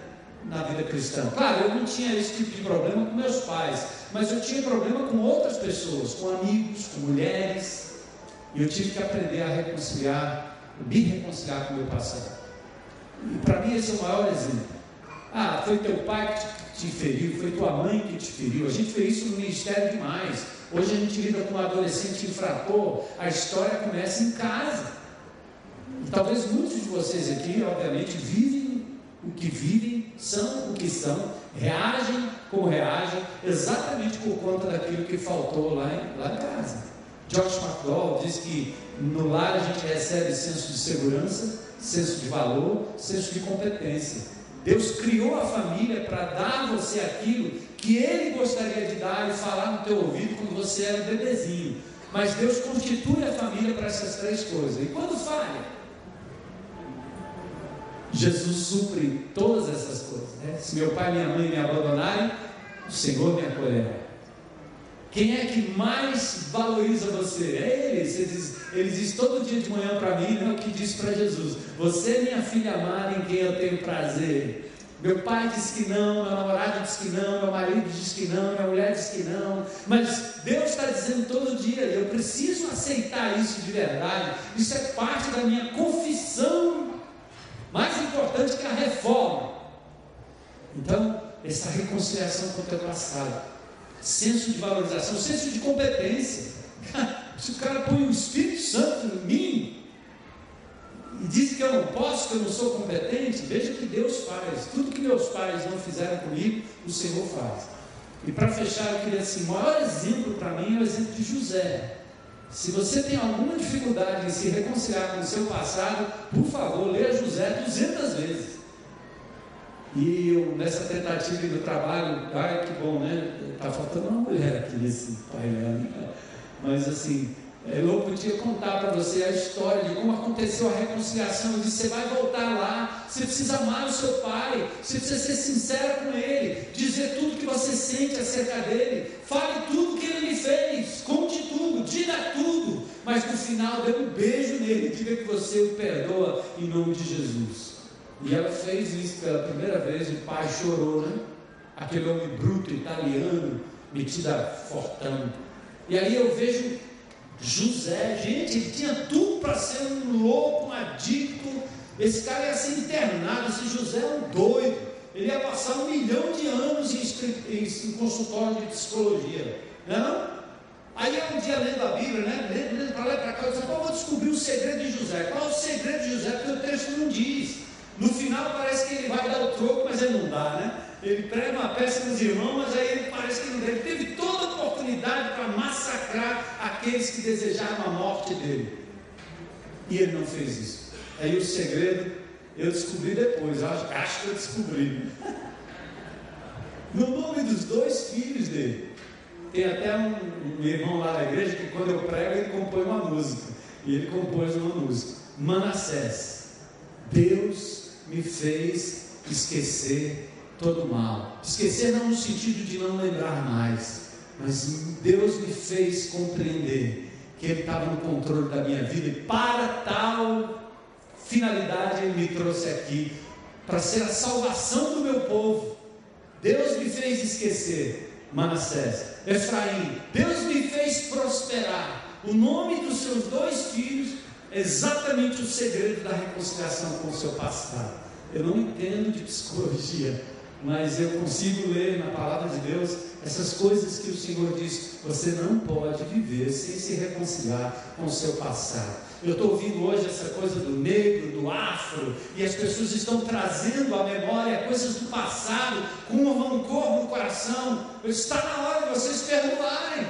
na vida cristã. Claro, eu não tinha esse tipo de problema com meus pais, mas eu tinha problema com outras pessoas, com amigos, com mulheres. E eu tive que aprender a reconciliar, me reconciliar com o meu passado. E para mim esse é o maior exemplo. Ah, foi teu pai que te, feriu, foi tua mãe que te feriu. A gente vê isso no ministério demais. Hoje a gente lida com um adolescente infrator, a história começa em casa. E talvez muitos de vocês aqui, obviamente, vivem o que vivem, são o que são, reagem como reagem, exatamente por conta daquilo que faltou lá em, lá em casa. George McDowell diz que no lar a gente recebe senso de segurança, senso de valor, senso de competência. Deus criou a família para dar a você aquilo que Ele gostaria de dar e falar no teu ouvido quando você era bebezinho. Mas Deus constitui a família para essas três coisas. E quando falha, Jesus supre todas essas coisas. Né? Se meu pai e minha mãe me abandonarem, o Senhor me acolherá. Quem é que mais valoriza você? É eles. Eles, eles dizem todo dia de manhã para mim, né, o que disse para Jesus: Você é minha filha amada em quem eu tenho prazer. Meu pai disse que não, meu namorado disse que não, meu marido disse que não, minha mulher disse que não. Mas Deus está dizendo todo dia, eu preciso aceitar isso de verdade. Isso é parte da minha confissão mais importante que a reforma. Então, essa reconciliação com o passado, senso de valorização, senso de competência. Se o cara põe o Espírito Santo em mim e diz que eu não posso, que eu não sou competente, veja que Deus faz. Tudo que meus pais não fizeram comigo, o Senhor faz. E para fechar, eu queria assim, o maior exemplo para mim é o exemplo de José. Se você tem alguma dificuldade em se reconciliar com o seu passado, por favor, leia José 200 vezes. E eu, nessa tentativa do trabalho, ai que bom, né? Está faltando uma mulher aqui nesse painel. Né? Mas assim, é, eu podia contar para você a história de como aconteceu a reconciliação. Eu disse: você vai voltar lá, você precisa amar o seu pai, você precisa ser sincero com ele, dizer tudo que você sente acerca dele, fale tudo que ele lhe fez, conte diga tudo, mas no final dê um beijo nele, diga que você o perdoa em nome de Jesus. E ela fez isso pela primeira vez, o pai chorou, né? Aquele homem bruto, italiano, metido a fortão. E aí eu vejo José, gente, ele tinha tudo para ser um louco, um adicto. Esse cara ia ser internado. Esse José é um doido. Ele ia passar um milhão de anos em, em, em consultório de psicologia. Não é não? Aí um dia lendo a Bíblia, né? Lendo, lendo para lá e para cá, eu disse, vou descobrir o segredo de José. Qual é o segredo de José? Porque o texto não diz. No final parece que ele vai dar o troco, mas ele não dá, né? Ele prega uma peça nos irmãos, mas aí ele parece que não deu. Ele teve toda a oportunidade para massacrar aqueles que desejaram a morte dele. E ele não fez isso. Aí o segredo eu descobri depois, acho, acho que eu descobri. No nome dos dois filhos dele. Tem até um, um, irmão lá na igreja que quando eu prego ele compõe uma música. E ele compôs uma música. Manassés. Deus me fez esquecer todo o mal. Esquecer não no sentido de não lembrar mais, mas Deus me fez compreender que Ele estava no controle da minha vida e para tal finalidade Ele me trouxe aqui para ser a salvação do meu povo. Deus me fez esquecer Manassés, Efraim. Deus me fez prosperar. O nome dos seus dois filhos é exatamente o segredo da reconciliação com o seu passado. Eu não entendo de psicologia, mas eu consigo ler na palavra de Deus essas coisas que o Senhor diz: você não pode viver sem se reconciliar com o seu passado. Eu estou ouvindo hoje essa coisa do negro, do afro, e as pessoas estão trazendo à memória coisas do passado com um rancor no coração. Está na hora de vocês perdoarem.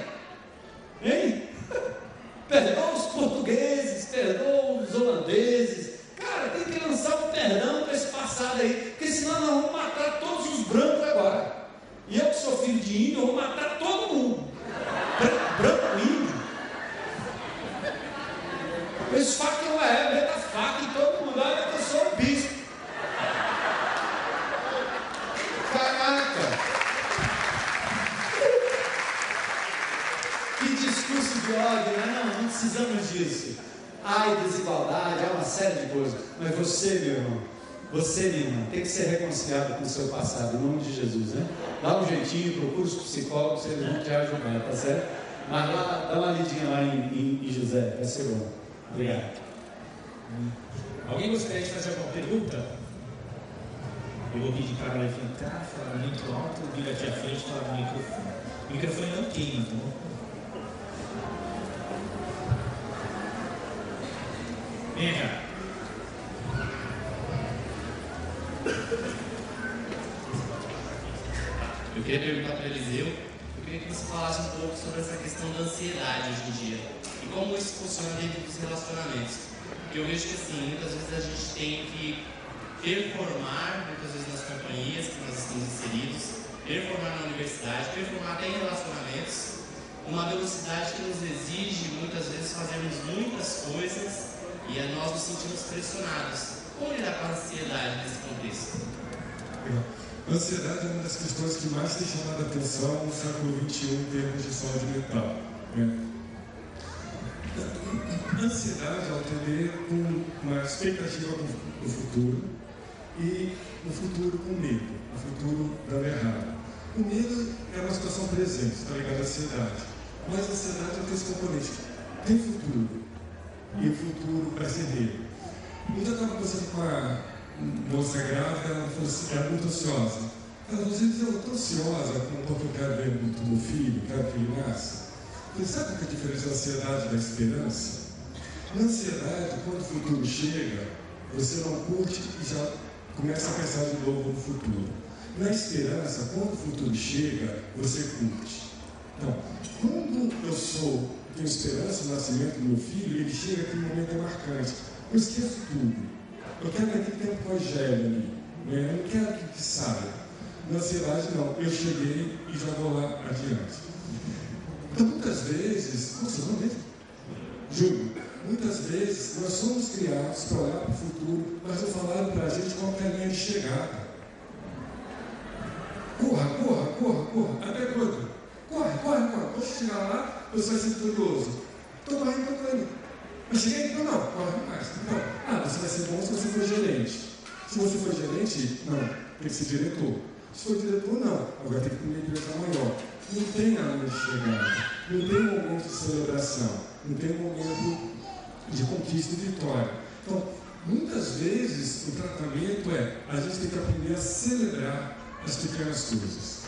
Hein? Perdoa os portugueses, perdoa os holandeses, Cara, tem que lançar um perdão para esse passado aí, porque senão nós vamos matar todos os brancos agora. E eu que sou filho de índio, eu vou matar todo mundo. Branco índio. Esse faca não é, meta faca em todo mundo. Olha que eu sou o bispo. Caraca! Que discurso de ódio, né? Não, não precisamos disso ai, desigualdade, há uma série de coisas. Mas você, meu irmão, você, minha irmã, tem que ser reconciliado com o seu passado, em nome de Jesus, né? Dá um jeitinho, procura os psicólogos, eles vão te ajudar, tá certo? Mas lá, dá uma lidinha lá em, em, em José, vai ser bom. Obrigado. Alguém gostaria de fazer alguma pergunta? Eu ouvi de cara levantar, falar muito alto, vir aqui à frente falar no microfone. O microfone não queima, então. Vem cá. Eu queria perguntar para Eliseu, eu queria que você falasse um pouco sobre essa questão da ansiedade hoje em dia e como isso funciona dentro dos relacionamentos. Porque eu vejo que assim, muitas vezes a gente tem que performar, muitas vezes nas companhias que nós estamos inseridos, performar na universidade, performar até em relacionamentos, uma velocidade que nos exige muitas vezes fazermos muitas coisas e nós nos sentimos pressionados. Como lidar com a ansiedade nesse contexto? A ansiedade é uma das questões que mais tem chamado a atenção no século XXI em termos de saúde mental. Né? A ansiedade ela tem a ver com uma expectativa do futuro e no futuro com medo, o futuro dando errado. O medo é uma situação presente, está ligado à ansiedade. Mas a ansiedade tem esse componente. Tem futuro, e o futuro brasileiro. Um dia eu estava conversando com uma moça grávida, ela falou assim, era muito ansiosa. Ela falou assim, eu estou ansiosa porque eu quero ver muito meu filho, quero que ele nasça. Falei, sabe qual é a diferença da ansiedade da esperança? Ansiedade, quando o futuro chega, você não curte e já começa a pensar de novo no futuro. Na esperança, quando o futuro chega, você curte. Então, quando eu sou tenho esperança no nascimento do meu filho, ele chega aquele momento é marcante. Eu esqueço tudo. Eu quero que aquele tempo congele ali. Né? Eu não quero que, que saia. Na ansiedade, não. Eu cheguei e já vou lá adiante. Então, muitas vezes, como você mesmo? Júlio, muitas vezes nós somos criados para olhar para o futuro, mas não falaram para a gente qual é a linha de chegada. Corra, corra, corra, corra. Até quando? Corre, corre, corre. Quando chegar lá, você vai ser vitorioso. Estou correndo, estou correndo. Mas cheguei aqui, não, não, corre mais. Então, ah, você vai ser bom se você for gerente. Se você for gerente, não, tem que ser diretor. Se for diretor, não, agora tem que ter uma empresa maior. Não tem nada de chegada, não tem momento de celebração, não tem momento de conquista e vitória. Então, muitas vezes o tratamento é a gente tem que aprender a celebrar as pequenas coisas.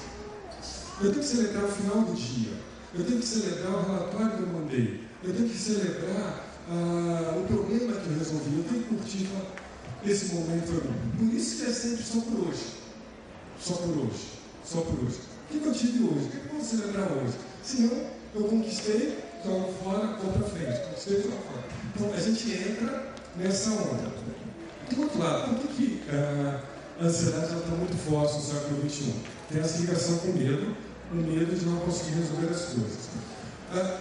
Eu tenho que celebrar o final do dia. Eu tenho que celebrar o relatório que eu mandei. Eu tenho que celebrar ah, o problema que eu resolvi. Eu tenho que curtir esse momento. Por isso que é sempre só por hoje. Só por hoje. Só por hoje. O que eu tive hoje? O que eu vou celebrar hoje? Senão, eu conquistei, jogo fora, vou para frente. Fora. Então, a gente entra nessa onda. Do outro lado, por que, que ah, a ansiedade está muito forte no século XXI? Tem essa ligação com medo o medo de não conseguir resolver as coisas. Ah,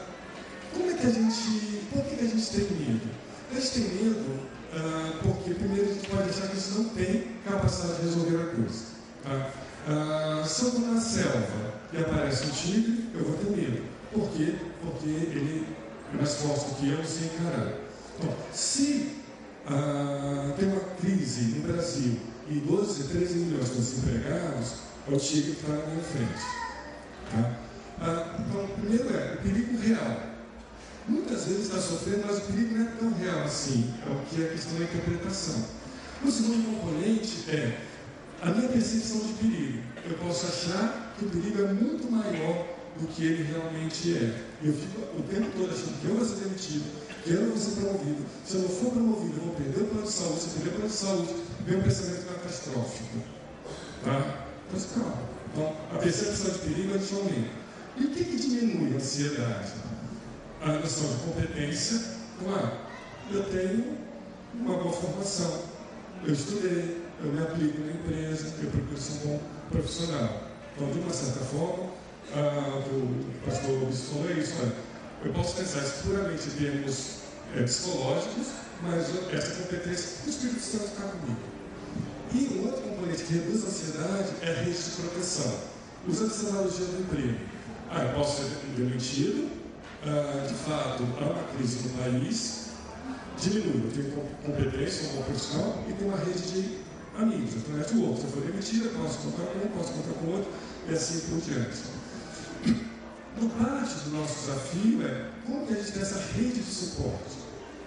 como é que a gente. Por que a gente tem medo? A gente tem medo ah, porque primeiro a gente pode achar que isso não tem capacidade de resolver a coisa. Tá? Ah, se eu na selva e aparece um tigre, eu vou ter medo. Por quê? Porque ele é mais forte do que eu e sei encarar. Então, se ah, tem uma crise no Brasil e 12, 13 milhões de desempregados, é o tigre que está na minha frente. Tá? Ah, então, primeiro é o perigo real. Muitas vezes está sofrendo, mas o perigo não é tão real assim. É o que é a questão da interpretação. O segundo componente é a minha percepção de perigo. Eu posso achar que o perigo é muito maior do que ele realmente é. Eu fico o tempo todo achando que eu vou ser demitido, que eu não vou ser promovido. Se eu não for promovido, eu vou perder o plano de saúde. Se eu perder o plano de saúde, um pensamento catastrófico. Tá? Então, calma. Então, a percepção de perigo é de aumenta. E o que, que diminui a ansiedade? A noção de competência. Claro, eu tenho uma boa formação. Eu estudei, eu me aplico na empresa, eu procuro ser um bom profissional. Então, de uma certa forma, ah, o pastor Augusto falou isso, olha, eu posso pensar isso puramente em termos é, psicológicos, mas essa competência, o Espírito Santo está comigo. E um outro componente que reduz a ansiedade é a rede de proteção. Usando essa analogia do emprego. Ah, eu posso ser demitido, ah, de fato, há uma crise no país, diminui, eu tenho competência, um bom profissional e tenho uma rede de amigos, eu tenho network. Se eu for demitido, eu posso contar com um, posso contar com outro, e assim por diante. Então, parte do nosso desafio é como que a gente tem essa rede de suporte.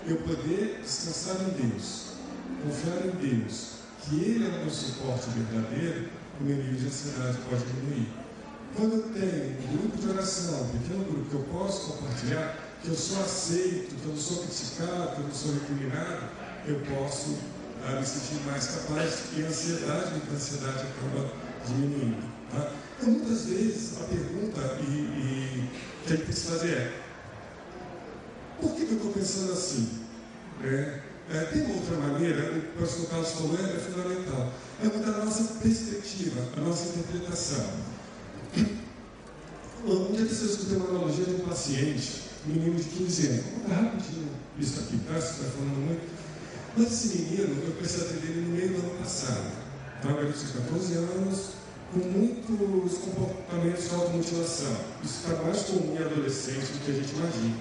Eu poder descansar em Deus, confiar em Deus, que Ele é o meu suporte verdadeiro, o meu nível de ansiedade pode diminuir. Quando eu tenho um grupo de oração, um pequeno grupo que eu posso compartilhar, que eu sou aceito, que eu não sou criticado, que eu não sou recriminado, eu posso ah, me sentir mais capaz e a ansiedade, a ansiedade acaba diminuindo. Tá? Então, muitas vezes, a pergunta e, e, que a gente precisa fazer é: por que, que eu estou pensando assim? É, é, tem uma outra maneira, o pastor Carlos falou, é, é fundamental. É mudar a nossa perspectiva, a nossa interpretação. Um dia eu escutei uma analogia de um paciente, um menino de 15 anos. Vou contar rapidinho isso aqui, tá? Você está falando muito. Mas esse menino, eu comecei a atender ele no meio do ano passado. Então, ele tinha 14 anos, com muitos comportamentos de automutilação. Isso está mais comum em adolescente do que a gente imagina.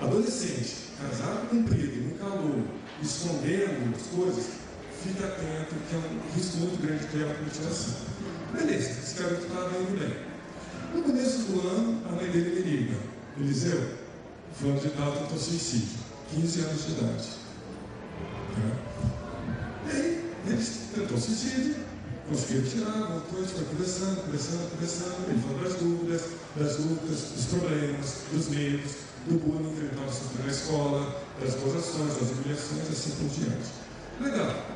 Adolescente, casado comprido, no calor, escondendo as coisas, fica atento que é um risco muito grande de ter automutilação. Beleza, esse garoto estava indo bem. No começo do ano, a mãe dele me liga. Eliseu, de tal tentou suicídio. 15 anos de idade. É. E aí, ele tentou suicídio, conseguiu tirar, voltou, a gente foi conversando, conversando, conversando. Ele falou das dúvidas, das dúvidas, dos problemas, dos medos, do bullying que ele estava na escola, das gozações, das humilhações, assim por diante. Legal.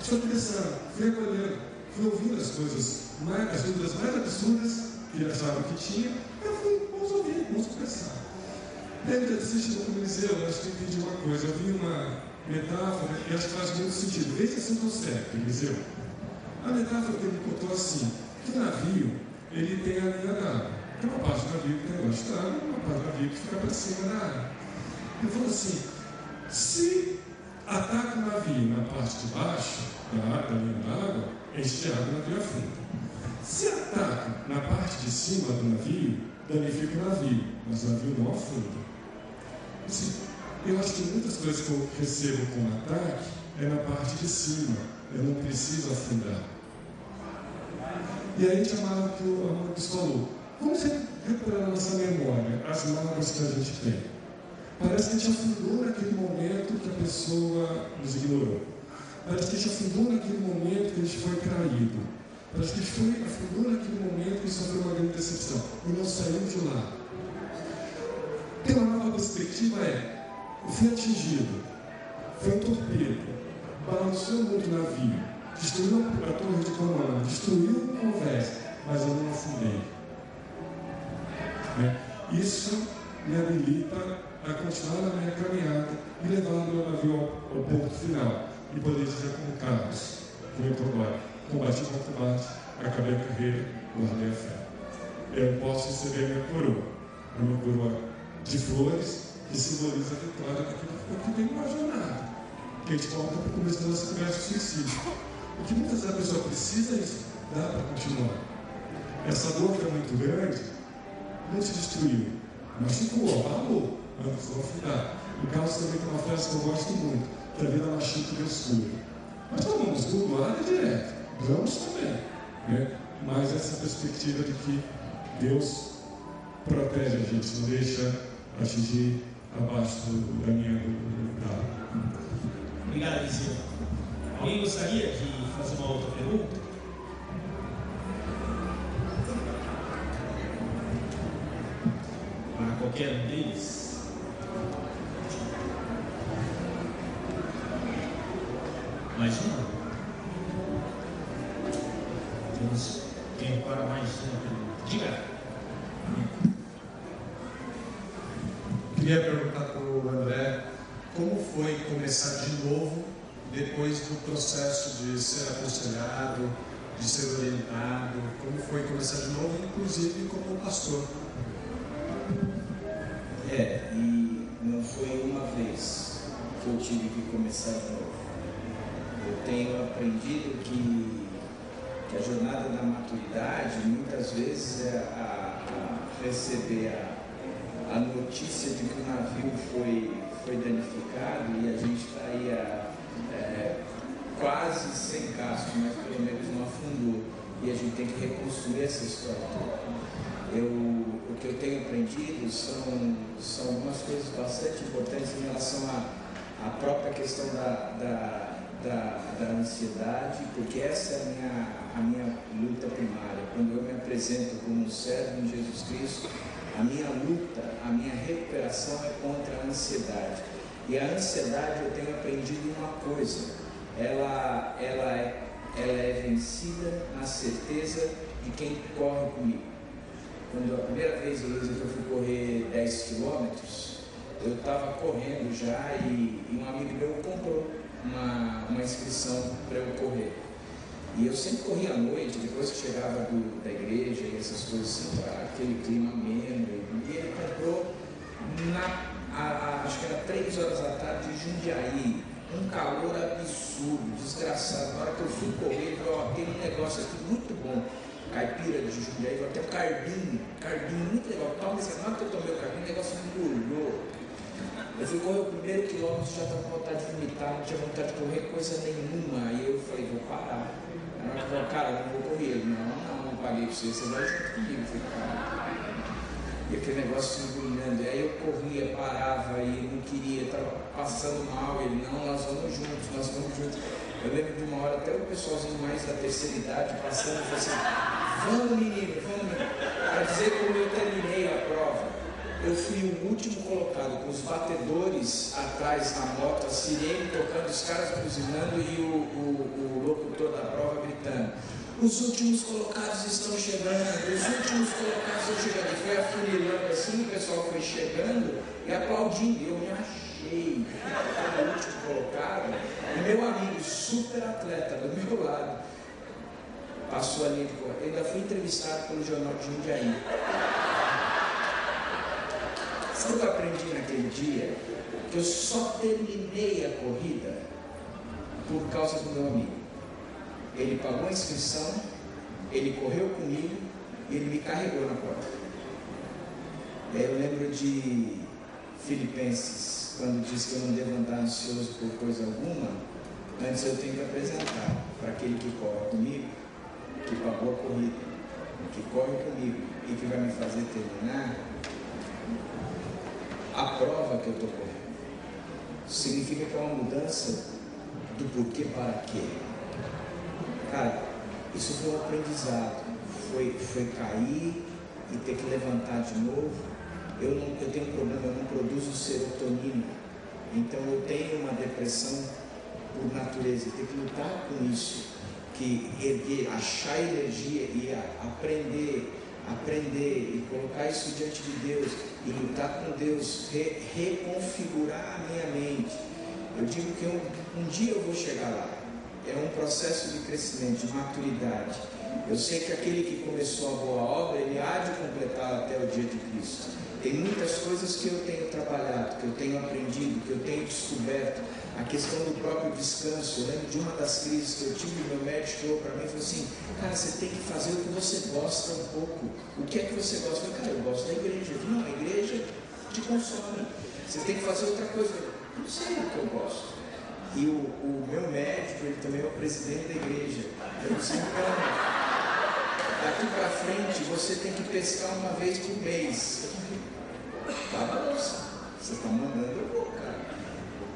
Estou conversando, fui acolhendo, fui ouvindo as coisas, mais, as dúvidas mais absurdas que ele achava que tinha. Eu fui, vamos ouvir, vamos conversar. Daí ele disse, chegou para o Eliseu, eu acho que entendi uma coisa. Eu vi uma metáfora e acho que faz muito sentido. Vê se assim tão certo, Eliseu. A metáfora que ele botou assim, que o navio, ele tem a linha d'água. Tem uma parte do navio que tem embaixo d'água, uma parte do navio que fica para cima da água. Ele falou assim, se ataca o navio na parte de baixo da, água, da linha d'água, enche de água o navio afunda. Se ataca na parte de cima do navio, danifica o navio, mas o navio não afunda. Assim, eu acho que muitas coisas que eu recebo com ataque é na parte de cima. Eu não preciso afundar. E aí a gente amava o que o falou. Vamos recuperar a nossa memória, as mágoas que a gente tem. Parece que a gente afundou naquele momento que a pessoa nos ignorou. Parece que a gente afundou naquele momento que a gente foi traído. Parece que a gente foi, afundou naquele momento que sofreu uma grande decepção. E não saiu de lá. Tem uma nova perspectiva é, eu fui atingido, foi um torpedo, balançou muito o navio, destruiu a torre de comando, destruiu o convés, mas eu não afundei. Né? Isso me habilita a continuar na minha caminhada e levar o meu navio ao, ao ponto final e poder dizer com Carlos, como eu estou agora, combati com combate, acabei a carreira, guardei a fé. Eu posso receber a minha coroa, a minha coroa de flores que simboliza a vitória daquilo que eu uma jornada. Que a gente coloca para começo da nossa conversa de suicídio. O que muitas vezes a pessoa precisa é isso, dá para continuar. Essa dor que é muito grande, não te destruiu, machucou, abalou, antes de afundar. O Carlos também tem uma frase que eu gosto muito, que a vida machuca e Deus cura. Mas vamos do lado direto, vamos também. Né? Mas essa perspectiva de que Deus protege a gente, não deixa atingir abaixo da minha da, Obrigado, Eliseu. Alguém gostaria de fazer uma outra pergunta? Para qualquer um deles? Mais uma? Temos tempo para mais uma pergunta. Diga. Queria perguntar para o André como foi começar de novo depois do processo de ser aconselhado, de ser orientado, como foi começar de novo, inclusive como pastor. É, e não foi uma vez que eu tive que começar de novo. Eu tenho aprendido que, que a jornada da maturidade muitas vezes é a, a receber a, a notícia de que o navio foi, foi danificado e a gente está aí a, é, quase sem casco, mas pelo menos não afundou. E a gente tem que reconstruir essa história. Eu, o que eu tenho aprendido são, são algumas coisas bastante importantes em relação à, à própria questão da, da, da, da ansiedade, porque essa é a minha, a minha luta primária. Quando eu me apresento como um servo em Jesus Cristo, a minha luta, a minha recuperação é contra a ansiedade. E a ansiedade eu tenho aprendido uma coisa, ela, ela, é, ela é vencida na certeza de quem corre comigo. Quando a primeira vez, Luísa, que eu fui correr 10 quilômetros, eu estava correndo já e, e, um amigo meu comprou uma, uma inscrição para eu correr. E eu sempre corria à noite, depois que chegava do, da igreja e essas coisas assim, aquele clima ameno. E ele comprou, na, a, a, acho que era 3 horas da tarde, em Jundiaí, um calor absurdo, desgraçado. Na hora que eu fui correr, eu falei, ó, tem um negócio aqui muito bom caipira de Jundiaí, até o cardinho, cardinho muito legal. Toma esse na que eu tomei o cardinho, o negócio me engolhou. Eu fui correr o primeiro quilômetro, já estava com vontade de vomitar, não tinha vontade de correr coisa nenhuma. Aí eu falei, vou parar. Ela falou, cara, não vou correr. Ele, não, não, não paguei para você, você vai junto comigo. Eu falei, cara. E aquele negócio se engolindo. Aí eu corria, parava e não queria, estava passando mal. Ele, não, nós vamos juntos, nós vamos juntos. Eu lembro de uma hora até o pessoalzinho mais da terceira idade passando e falou assim, vamos menino, vamos menino. Para dizer como eu terminei a prova. Eu fui o último colocado, com os batedores atrás na moto, a sirene tocando, os caras buzinando e o, o, o locutor da prova gritando. Os últimos colocados estão chegando, os últimos colocados estão chegando. E foi afunilando assim, o pessoal foi chegando e aplaudindo. Eu me achei o último colocado. E meu amigo, super atleta, do meu lado, passou ali. Eu ainda fui entrevistado pelo Jornal de Jundiaí. Sabe o que eu aprendi naquele dia? Que eu só terminei a corrida por causa do meu amigo. Ele pagou a inscrição, ele correu comigo e ele me carregou na prova. Daí eu lembro de Filipenses, quando diz que eu não devo andar ansioso por coisa alguma, antes eu tenho que apresentar para aquele que corre comigo, que pagou a corrida, que corre comigo e que vai me fazer terminar a prova que eu estou correndo. Significa que é uma mudança do porquê para quê. Cara, isso foi um aprendizado. Foi, foi cair e ter que levantar de novo. Eu, não, eu tenho um problema, eu não produzo serotonina. Então eu tenho uma depressão por natureza. Tem que lutar com isso. Que erguer, achar energia e aprender, aprender e colocar isso diante de Deus e lutar com Deus, re, reconfigurar a minha mente. Eu digo que um, um dia eu vou chegar lá. É um processo de crescimento, de maturidade. Eu sei que aquele que começou a boa obra, ele há de completar até o dia de Cristo. Tem muitas coisas que eu tenho trabalhado, que eu tenho aprendido, que eu tenho descoberto. A questão do próprio descanso. Eu lembro de uma das crises que eu tive, meu médico falou para mim, falou assim, cara, você tem que fazer o que você gosta um pouco. O que é que você gosta? Eu falei, cara, eu gosto da igreja. Eu falei, não, a igreja te consome. Você tem que fazer outra coisa. Eu não sei o que eu gosto. E o, o meu médico, ele também é o presidente da igreja. Eu disse, então, daqui para frente você tem que pescar uma vez por mês. Tá bom, você está mandando eu vou, cara.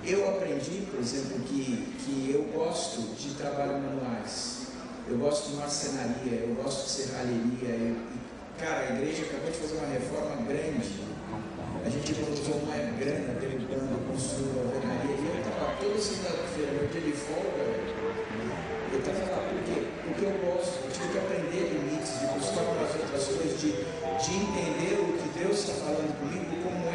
Eu aprendi, por exemplo, que, que eu gosto de trabalho manuais. Eu gosto de marcenaria, eu gosto de serralheria. Eu, cara, a igreja acabou de fazer uma reforma grande. A gente economizou uma grana derrubando, construindo a alvenaria. E eu estava toda segunda-feira, meu dia de folga, eu estava lá por quê? Porque eu gosto, eu tive que aprender limites, de buscar umas outras coisas, de, de entender o que Deus está falando comigo,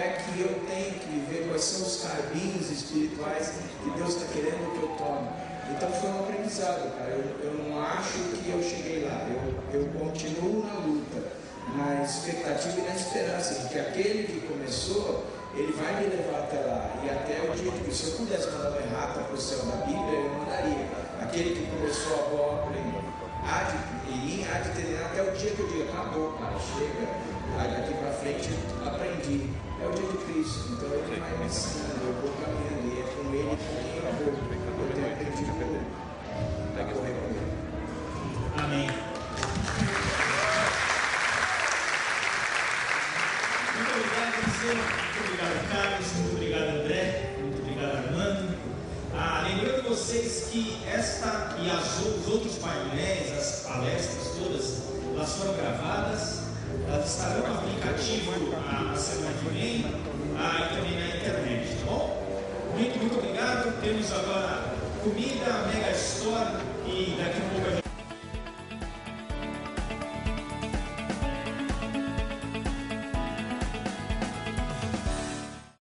é que eu tenho que viver, quais são os caminhos espirituais que Deus está querendo que eu tome. Então foi um aprendizado, cara. Eu, eu não acho que eu cheguei lá, eu, eu continuo na luta, na expectativa e na esperança de que aquele que começou, ele vai me levar até lá. E até o dia que, se eu pudesse mandar uma errata para o céu da Bíblia, eu mandaria. Aquele que começou a boa há de, mim, há de terminar até o dia que eu digo, acabou, cara, chega. Daqui para frente aprendi. É o dia de Cristo. Então ele vai me ensinando, eu vou caminhando, e é com ele que eu vou. Eu tenho aprendido a correr com ele. Amém. Muito obrigado, Priscila. Muito obrigado, Carlos. Muito obrigado, André. Muito obrigado, Armando. Ah, lembrando vocês que esta e as, os outros painéis, as palestras todas, elas foram gravadas, estarão no aplicativo a semana que vem ah, e também na internet, tá bom? Muito, muito obrigado. Temos agora comida, mega store e daqui a pouco a gente